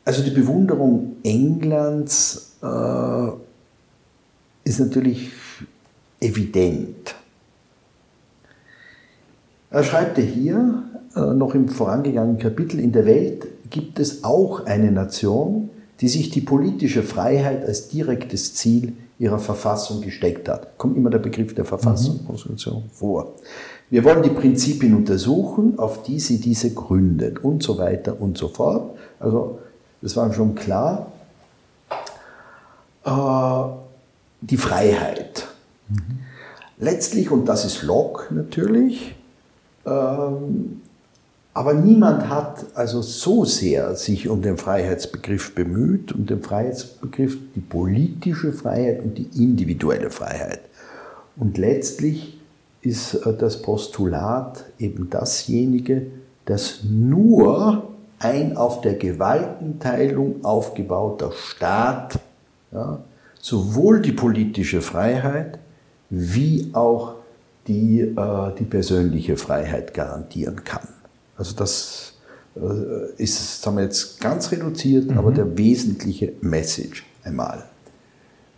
also die Bewunderung Englands äh, ist natürlich evident. Er schreibt hier äh, noch im vorangegangenen Kapitel, in der Welt gibt es auch eine Nation, die sich die politische Freiheit als direktes Ziel ihrer Verfassung gesteckt hat. Kommt immer der Begriff der Verfassung mhm. vor. Wir wollen die Prinzipien untersuchen, auf die sie diese gründet und so weiter und so fort. Also das war schon klar. Äh, die Freiheit. Mhm. Letztlich, und das ist Locke natürlich, ähm, aber niemand hat also so sehr sich um den Freiheitsbegriff bemüht, um den Freiheitsbegriff, die politische Freiheit und die individuelle Freiheit. Und letztlich ist äh, das Postulat eben dasjenige, dass nur ein auf der Gewaltenteilung aufgebauter Staat ja, sowohl die politische Freiheit wie auch die, äh, die persönliche Freiheit garantieren kann. Also das äh, ist, sagen wir jetzt ganz reduziert, mhm. aber der wesentliche Message einmal.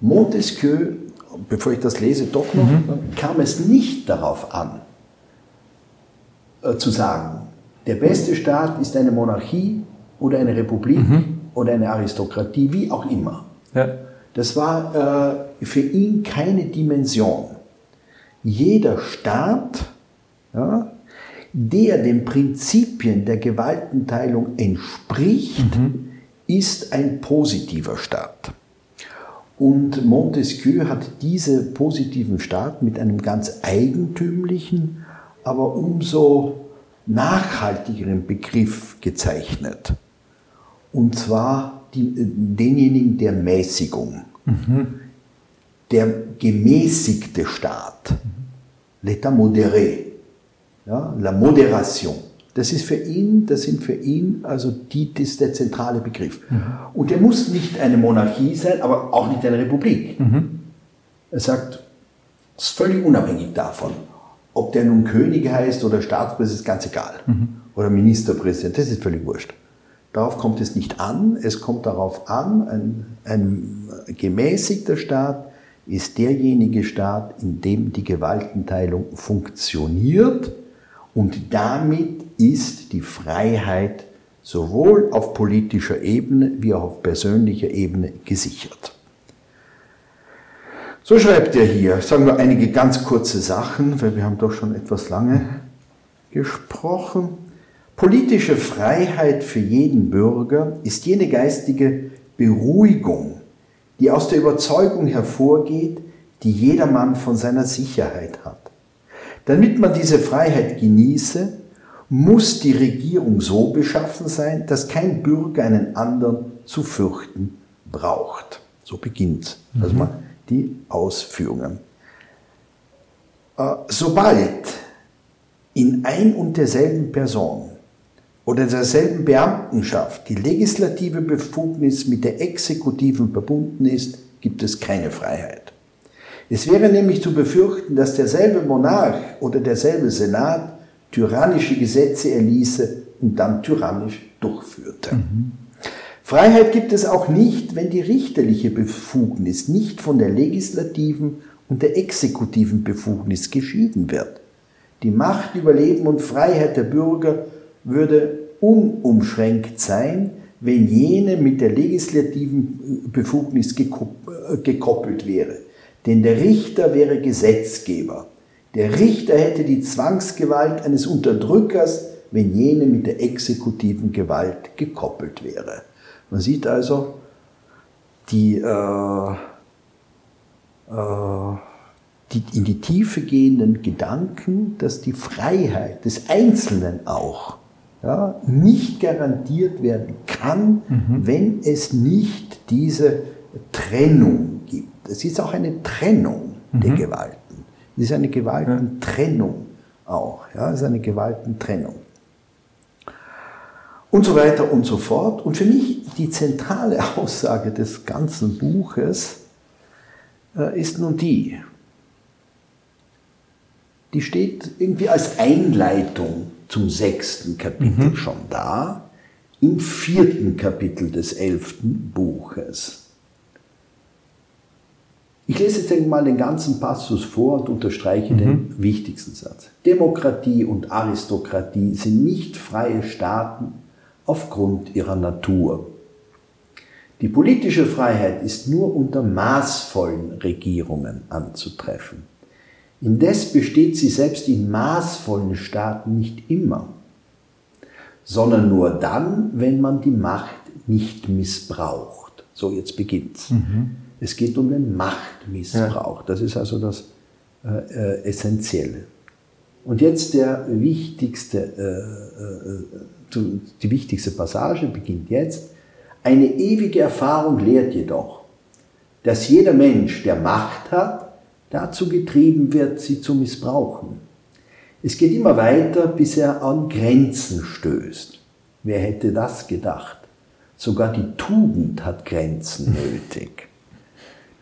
Montesquieu, bevor ich das lese, doch noch, mhm. kam es nicht darauf an, äh, zu sagen, der beste Staat ist eine Monarchie oder eine Republik mhm. oder eine Aristokratie, wie auch immer. Ja. Das war äh, für ihn keine Dimension. Jeder Staat ja, der den Prinzipien der Gewaltenteilung entspricht, mhm. ist ein positiver Staat. Und Montesquieu hat diese positiven Staat mit einem ganz eigentümlichen, aber umso nachhaltigeren Begriff gezeichnet. Und zwar die, denjenigen der Mäßigung. Mhm. Der gemäßigte Staat. Mhm. L'état modéré ja, la Moderation. Das ist für ihn, das sind für ihn, also die, das ist der zentrale Begriff. Mhm. Und der muss nicht eine Monarchie sein, aber auch nicht eine Republik. Mhm. Er sagt, es ist völlig unabhängig davon, ob der nun König heißt oder Staatspräsident, ist ganz egal. Mhm. Oder Ministerpräsident, das ist völlig wurscht. Darauf kommt es nicht an. Es kommt darauf an, ein, ein gemäßigter Staat ist derjenige Staat, in dem die Gewaltenteilung funktioniert und damit ist die Freiheit sowohl auf politischer Ebene wie auch auf persönlicher Ebene gesichert. So schreibt er hier, sagen wir einige ganz kurze Sachen, weil wir haben doch schon etwas lange gesprochen. Politische Freiheit für jeden Bürger ist jene geistige Beruhigung, die aus der Überzeugung hervorgeht, die jedermann von seiner Sicherheit hat. Damit man diese Freiheit genieße, muss die Regierung so beschaffen sein, dass kein Bürger einen anderen zu fürchten braucht. So beginnt also mhm. die Ausführungen. Äh, sobald in ein und derselben Person oder derselben Beamtenschaft die legislative Befugnis mit der exekutiven verbunden ist, gibt es keine Freiheit. Es wäre nämlich zu befürchten, dass derselbe Monarch oder derselbe Senat tyrannische Gesetze erließe und dann tyrannisch durchführte. Mhm. Freiheit gibt es auch nicht, wenn die richterliche Befugnis nicht von der legislativen und der exekutiven Befugnis geschieden wird. Die Macht über Leben und Freiheit der Bürger würde unumschränkt sein, wenn jene mit der legislativen Befugnis gekoppelt wäre. Denn der Richter wäre Gesetzgeber. Der Richter hätte die Zwangsgewalt eines Unterdrückers, wenn jene mit der exekutiven Gewalt gekoppelt wäre. Man sieht also die, äh, äh, die in die Tiefe gehenden Gedanken, dass die Freiheit des Einzelnen auch ja, nicht garantiert werden kann, mhm. wenn es nicht diese Trennung gibt. Es ist auch eine Trennung mhm. der Gewalten. Es ist eine Gewaltentrennung auch. Ja, es ist eine Gewaltentrennung. Und so weiter und so fort. Und für mich die zentrale Aussage des ganzen Buches äh, ist nun die, die steht irgendwie als Einleitung zum sechsten Kapitel mhm. schon da, im vierten Kapitel des elften Buches. Ich lese jetzt mal den ganzen Passus vor und unterstreiche mhm. den wichtigsten Satz. Demokratie und Aristokratie sind nicht freie Staaten aufgrund ihrer Natur. Die politische Freiheit ist nur unter maßvollen Regierungen anzutreffen. Indes besteht sie selbst in maßvollen Staaten nicht immer, sondern nur dann, wenn man die Macht nicht missbraucht. So, jetzt beginnt's. Mhm. Es geht um den Machtmissbrauch. Das ist also das äh, äh, Essentielle. Und jetzt der wichtigste, äh, äh, die wichtigste Passage beginnt jetzt. Eine ewige Erfahrung lehrt jedoch, dass jeder Mensch, der Macht hat, dazu getrieben wird, sie zu missbrauchen. Es geht immer weiter, bis er an Grenzen stößt. Wer hätte das gedacht? Sogar die Tugend hat Grenzen nötig.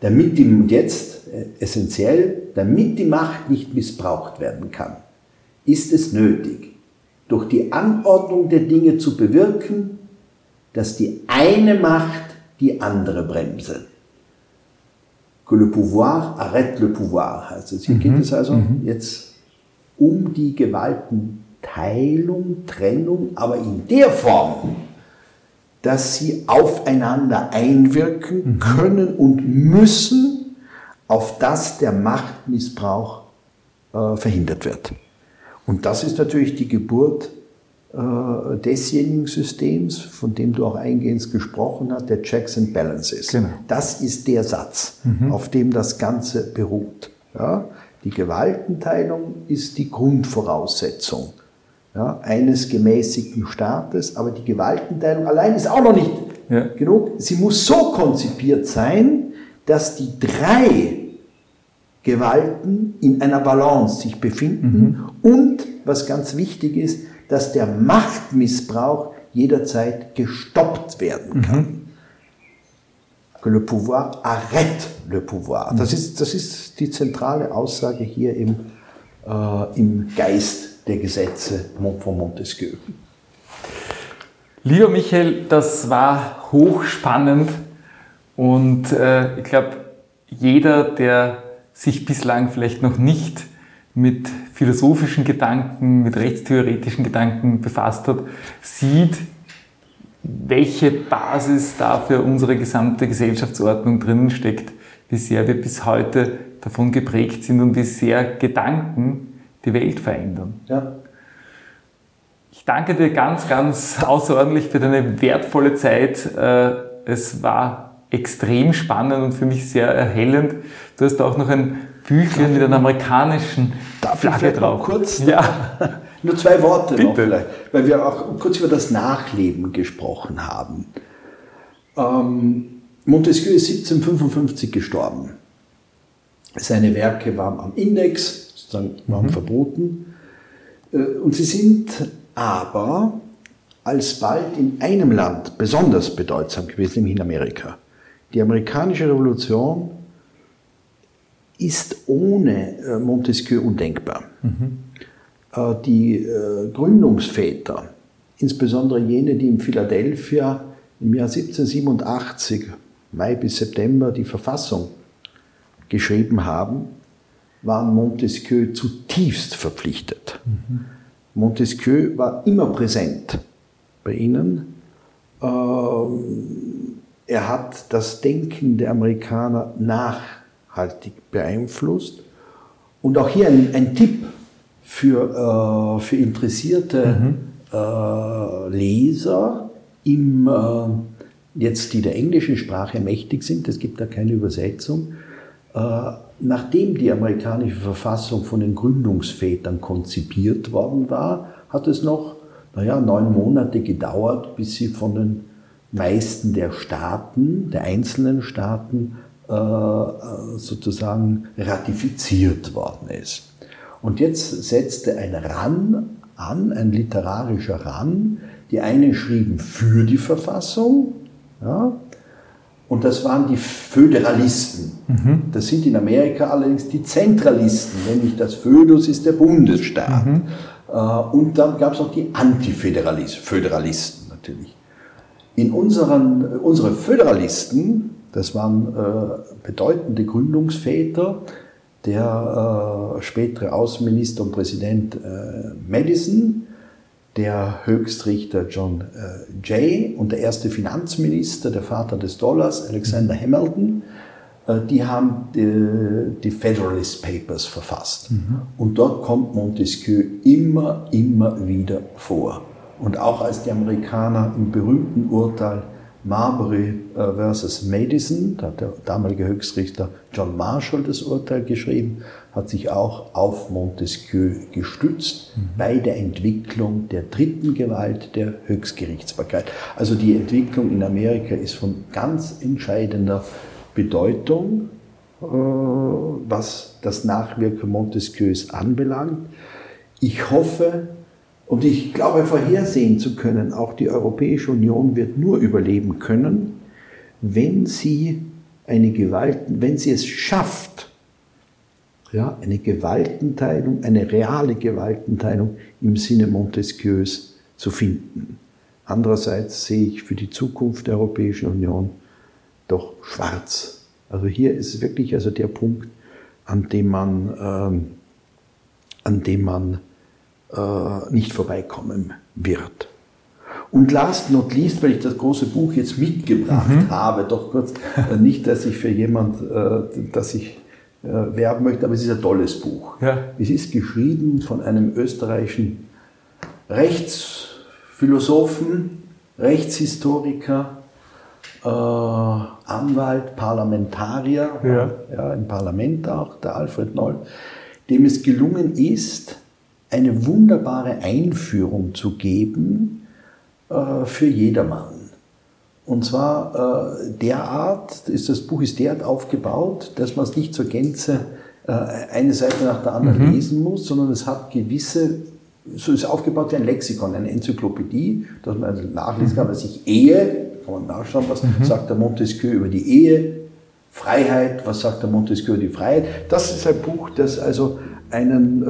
Damit die, jetzt äh, essentiell, damit die Macht nicht missbraucht werden kann, ist es nötig, durch die Anordnung der Dinge zu bewirken, dass die eine Macht die andere bremse que le pouvoir arrête le pouvoir. Also hier mhm. geht es also mhm. jetzt um die Gewaltenteilung, Trennung, aber in der Form, dass sie aufeinander einwirken mhm. können und müssen, auf das der Machtmissbrauch äh, verhindert wird. Und das ist natürlich die Geburt desjenigen Systems, von dem du auch eingehend gesprochen hast, der Checks and Balances. Genau. Das ist der Satz, mhm. auf dem das Ganze beruht. Ja? Die Gewaltenteilung ist die Grundvoraussetzung ja, eines gemäßigten Staates, aber die Gewaltenteilung allein ist auch noch nicht ja. genug. Sie muss so konzipiert sein, dass die drei Gewalten in einer Balance sich befinden mhm. und, was ganz wichtig ist, dass der Machtmissbrauch jederzeit gestoppt werden kann. Mhm. Que le pouvoir arrête le pouvoir. Das, mhm. ist, das ist die zentrale Aussage hier im äh, im Geist der Gesetze von Montesquieu. Lieber Michael, das war hochspannend und äh, ich glaube, jeder, der sich bislang vielleicht noch nicht mit philosophischen Gedanken, mit rechtstheoretischen Gedanken befasst hat, sieht, welche Basis da für unsere gesamte Gesellschaftsordnung drinnen steckt, wie sehr wir bis heute davon geprägt sind und wie sehr Gedanken die Welt verändern. Ja. Ich danke dir ganz, ganz außerordentlich für deine wertvolle Zeit. Äh, es war extrem spannend und für mich sehr erhellend. Du hast auch noch ein Büchlein mit einer amerikanischen Darf Flagge ich drauf. kurz? Ja. Nur zwei Worte Bitte. noch vielleicht, weil wir auch kurz über das Nachleben gesprochen haben. Ähm, Montesquieu ist 1755 gestorben. Seine Werke waren am Index, sozusagen waren mhm. verboten. Äh, und sie sind aber alsbald in einem Land besonders bedeutsam gewesen, nämlich in Amerika. Die amerikanische Revolution ist ohne äh, Montesquieu undenkbar. Mhm. Die Gründungsväter, insbesondere jene, die in Philadelphia im Jahr 1787, Mai bis September, die Verfassung geschrieben haben, waren Montesquieu zutiefst verpflichtet. Mhm. Montesquieu war immer präsent bei ihnen. Ähm, er hat das Denken der Amerikaner nachhaltig beeinflusst. Und auch hier ein, ein Tipp für, äh, für interessierte mhm. äh, Leser, im, äh, jetzt die der englischen Sprache mächtig sind, es gibt da keine Übersetzung, äh, nachdem die amerikanische Verfassung von den Gründungsvätern konzipiert worden war, hat es noch naja, neun Monate gedauert, bis sie von den meisten der Staaten, der einzelnen Staaten, äh, sozusagen ratifiziert worden ist. Und jetzt setzte ein Ran an, ein literarischer Ran. Die einen schrieben für die Verfassung, ja, und das waren die Föderalisten. Mhm. Das sind in Amerika allerdings die Zentralisten, nämlich das Födus ist der Bundesstaat. Mhm. Äh, und dann gab es auch die Antiföderalisten, Föderalisten natürlich. In unseren, unsere Föderalisten, das waren äh, bedeutende Gründungsväter, der äh, spätere Außenminister und Präsident äh, Madison, der Höchstrichter John äh, Jay und der erste Finanzminister, der Vater des Dollars, Alexander Hamilton, äh, die haben die, die, Federalist Papers verfasst. Mhm. Und dort kommt Montesquieu immer, immer wieder vor. Und auch als die Amerikaner im berühmten Urteil Marbury äh, versus Madison, da hat der damalige Höchstrichter John Marshall das Urteil geschrieben, hat sich auch auf Montesquieu gestützt mhm. bei der Entwicklung der dritten Gewalt der Höchstgerichtsbarkeit. Also die Entwicklung in Amerika ist von ganz entscheidender Bedeutung, äh, was das Nachwirken Montesquieus anbelangt. Ich hoffe und ich glaube vorhersehen zu können, auch die Europäische Union wird nur überleben können, wenn sie eine Gewalt, wenn sie es schafft, ja, eine Gewaltenteilung, eine reale Gewaltenteilung im Sinne Montesquieus zu finden. Andererseits sehe ich für die Zukunft der Europäischen Union doch schwarz. Also hier ist wirklich also der Punkt, an dem man, ähm, an dem man nicht vorbeikommen wird. Und last not least, weil ich das große Buch jetzt mitgebracht mhm. habe, doch kurz, äh, nicht, dass ich für jemand, äh, dass ich äh, werben möchte, aber es ist ein tolles Buch. Ja. Es ist geschrieben von einem österreichischen Rechtsphilosophen, Rechtshistoriker, äh, Anwalt, Parlamentarier, ja. ja. im Parlament auch, der Alfred Noll, dem es gelungen ist, eine wunderbare Einführung zu geben äh, für jedermann. Und zwar äh, derart, ist das Buch ist derart aufgebaut, dass man es nicht zur Gänze äh, eine Seite nach der anderen mhm. lesen muss, sondern es hat gewisse, so ist aufgebaut wie ein Lexikon, eine Enzyklopädie, dass man also nachlesen kann, was ich Ehe, kann man nachschauen, was mhm. sagt der Montesquieu über die Ehe, Freiheit, was sagt der Montesquieu über die Freiheit. Das ist ein Buch, das also einen äh,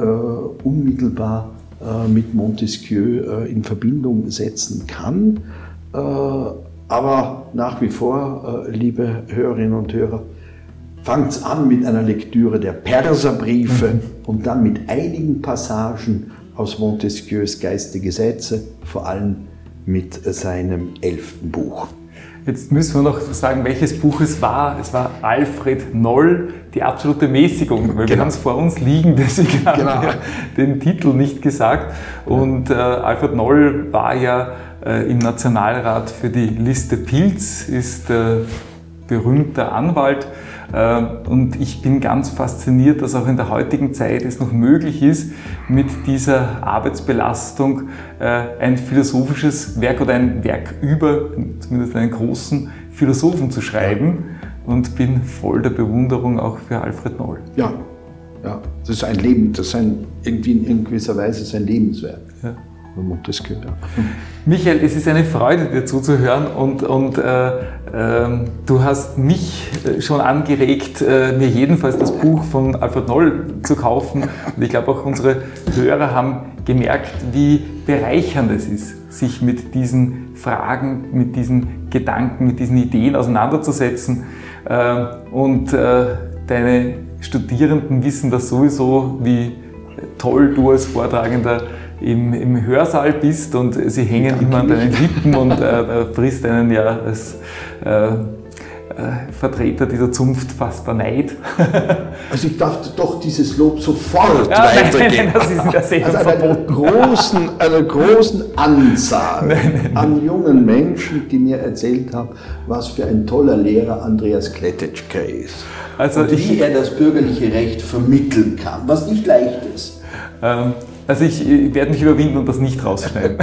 unmittelbar äh, mit Montesquieu äh, in Verbindung setzen kann. Äh, aber nach wie vor, äh, liebe Hörerinnen und Hörer, fangt es an mit einer Lektüre der Perserbriefe mhm. und dann mit einigen Passagen aus Montesquieus Geiste Gesetze, vor allem mit seinem elften Buch. Jetzt müssen wir noch sagen, welches Buch es war. Es war Alfred Noll, die absolute Mäßigung, weil genau. wir haben es vor uns liegen, deswegen haben genau. wir den Titel nicht gesagt. Und äh, Alfred Noll war ja äh, im Nationalrat für die Liste Pilz, ist äh, berühmter Anwalt und ich bin ganz fasziniert, dass auch in der heutigen Zeit es noch möglich ist, mit dieser Arbeitsbelastung äh, ein philosophisches Werk oder ein Werk über zumindest einen großen Philosophen zu schreiben und bin voll der Bewunderung auch für Alfred Noll. Ja, ja. das ist ein Leben, das ist ein, irgendwie in gewisser Weise sein Lebenswerk. Ja. Montesquieu. Ja. Michael, es ist eine Freude, dir zuzuhören und, und äh, äh, du hast mich äh, schon angeregt, äh, mir jedenfalls das Buch von Alfred Noll zu kaufen. Und ich glaube auch unsere Hörer haben gemerkt, wie bereichernd es ist, sich mit diesen Fragen, mit diesen Gedanken, mit diesen Ideen auseinanderzusetzen. Äh, und äh, deine Studierenden wissen das sowieso, wie toll du als Vortragender im, im Hörsaal bist und sie hängen Danke immer an deinen Lippen und äh, frisst einen ja als äh, äh, Vertreter dieser Zunft fast der Neid. also ich darf doch dieses Lob sofort ja, weitergeben. Nein, nein, das ist in der Sendung also einer großen, einer großen Anzahl nein, an jungen Menschen, die mir erzählt haben, was für ein toller Lehrer Andreas Kletetschka ist. Also und wie er das bürgerliche Recht vermitteln kann, was nicht leicht ist. Ähm, also ich, ich werde mich überwinden und das nicht rausschneiden.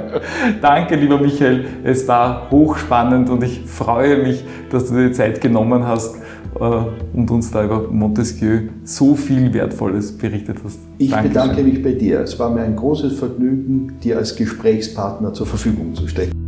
Danke, lieber Michael. Es war hochspannend und ich freue mich, dass du dir die Zeit genommen hast äh, und uns da über Montesquieu so viel Wertvolles berichtet hast. Ich Dankeschön. bedanke mich bei dir. Es war mir ein großes Vergnügen, dir als Gesprächspartner zur Verfügung zu stellen.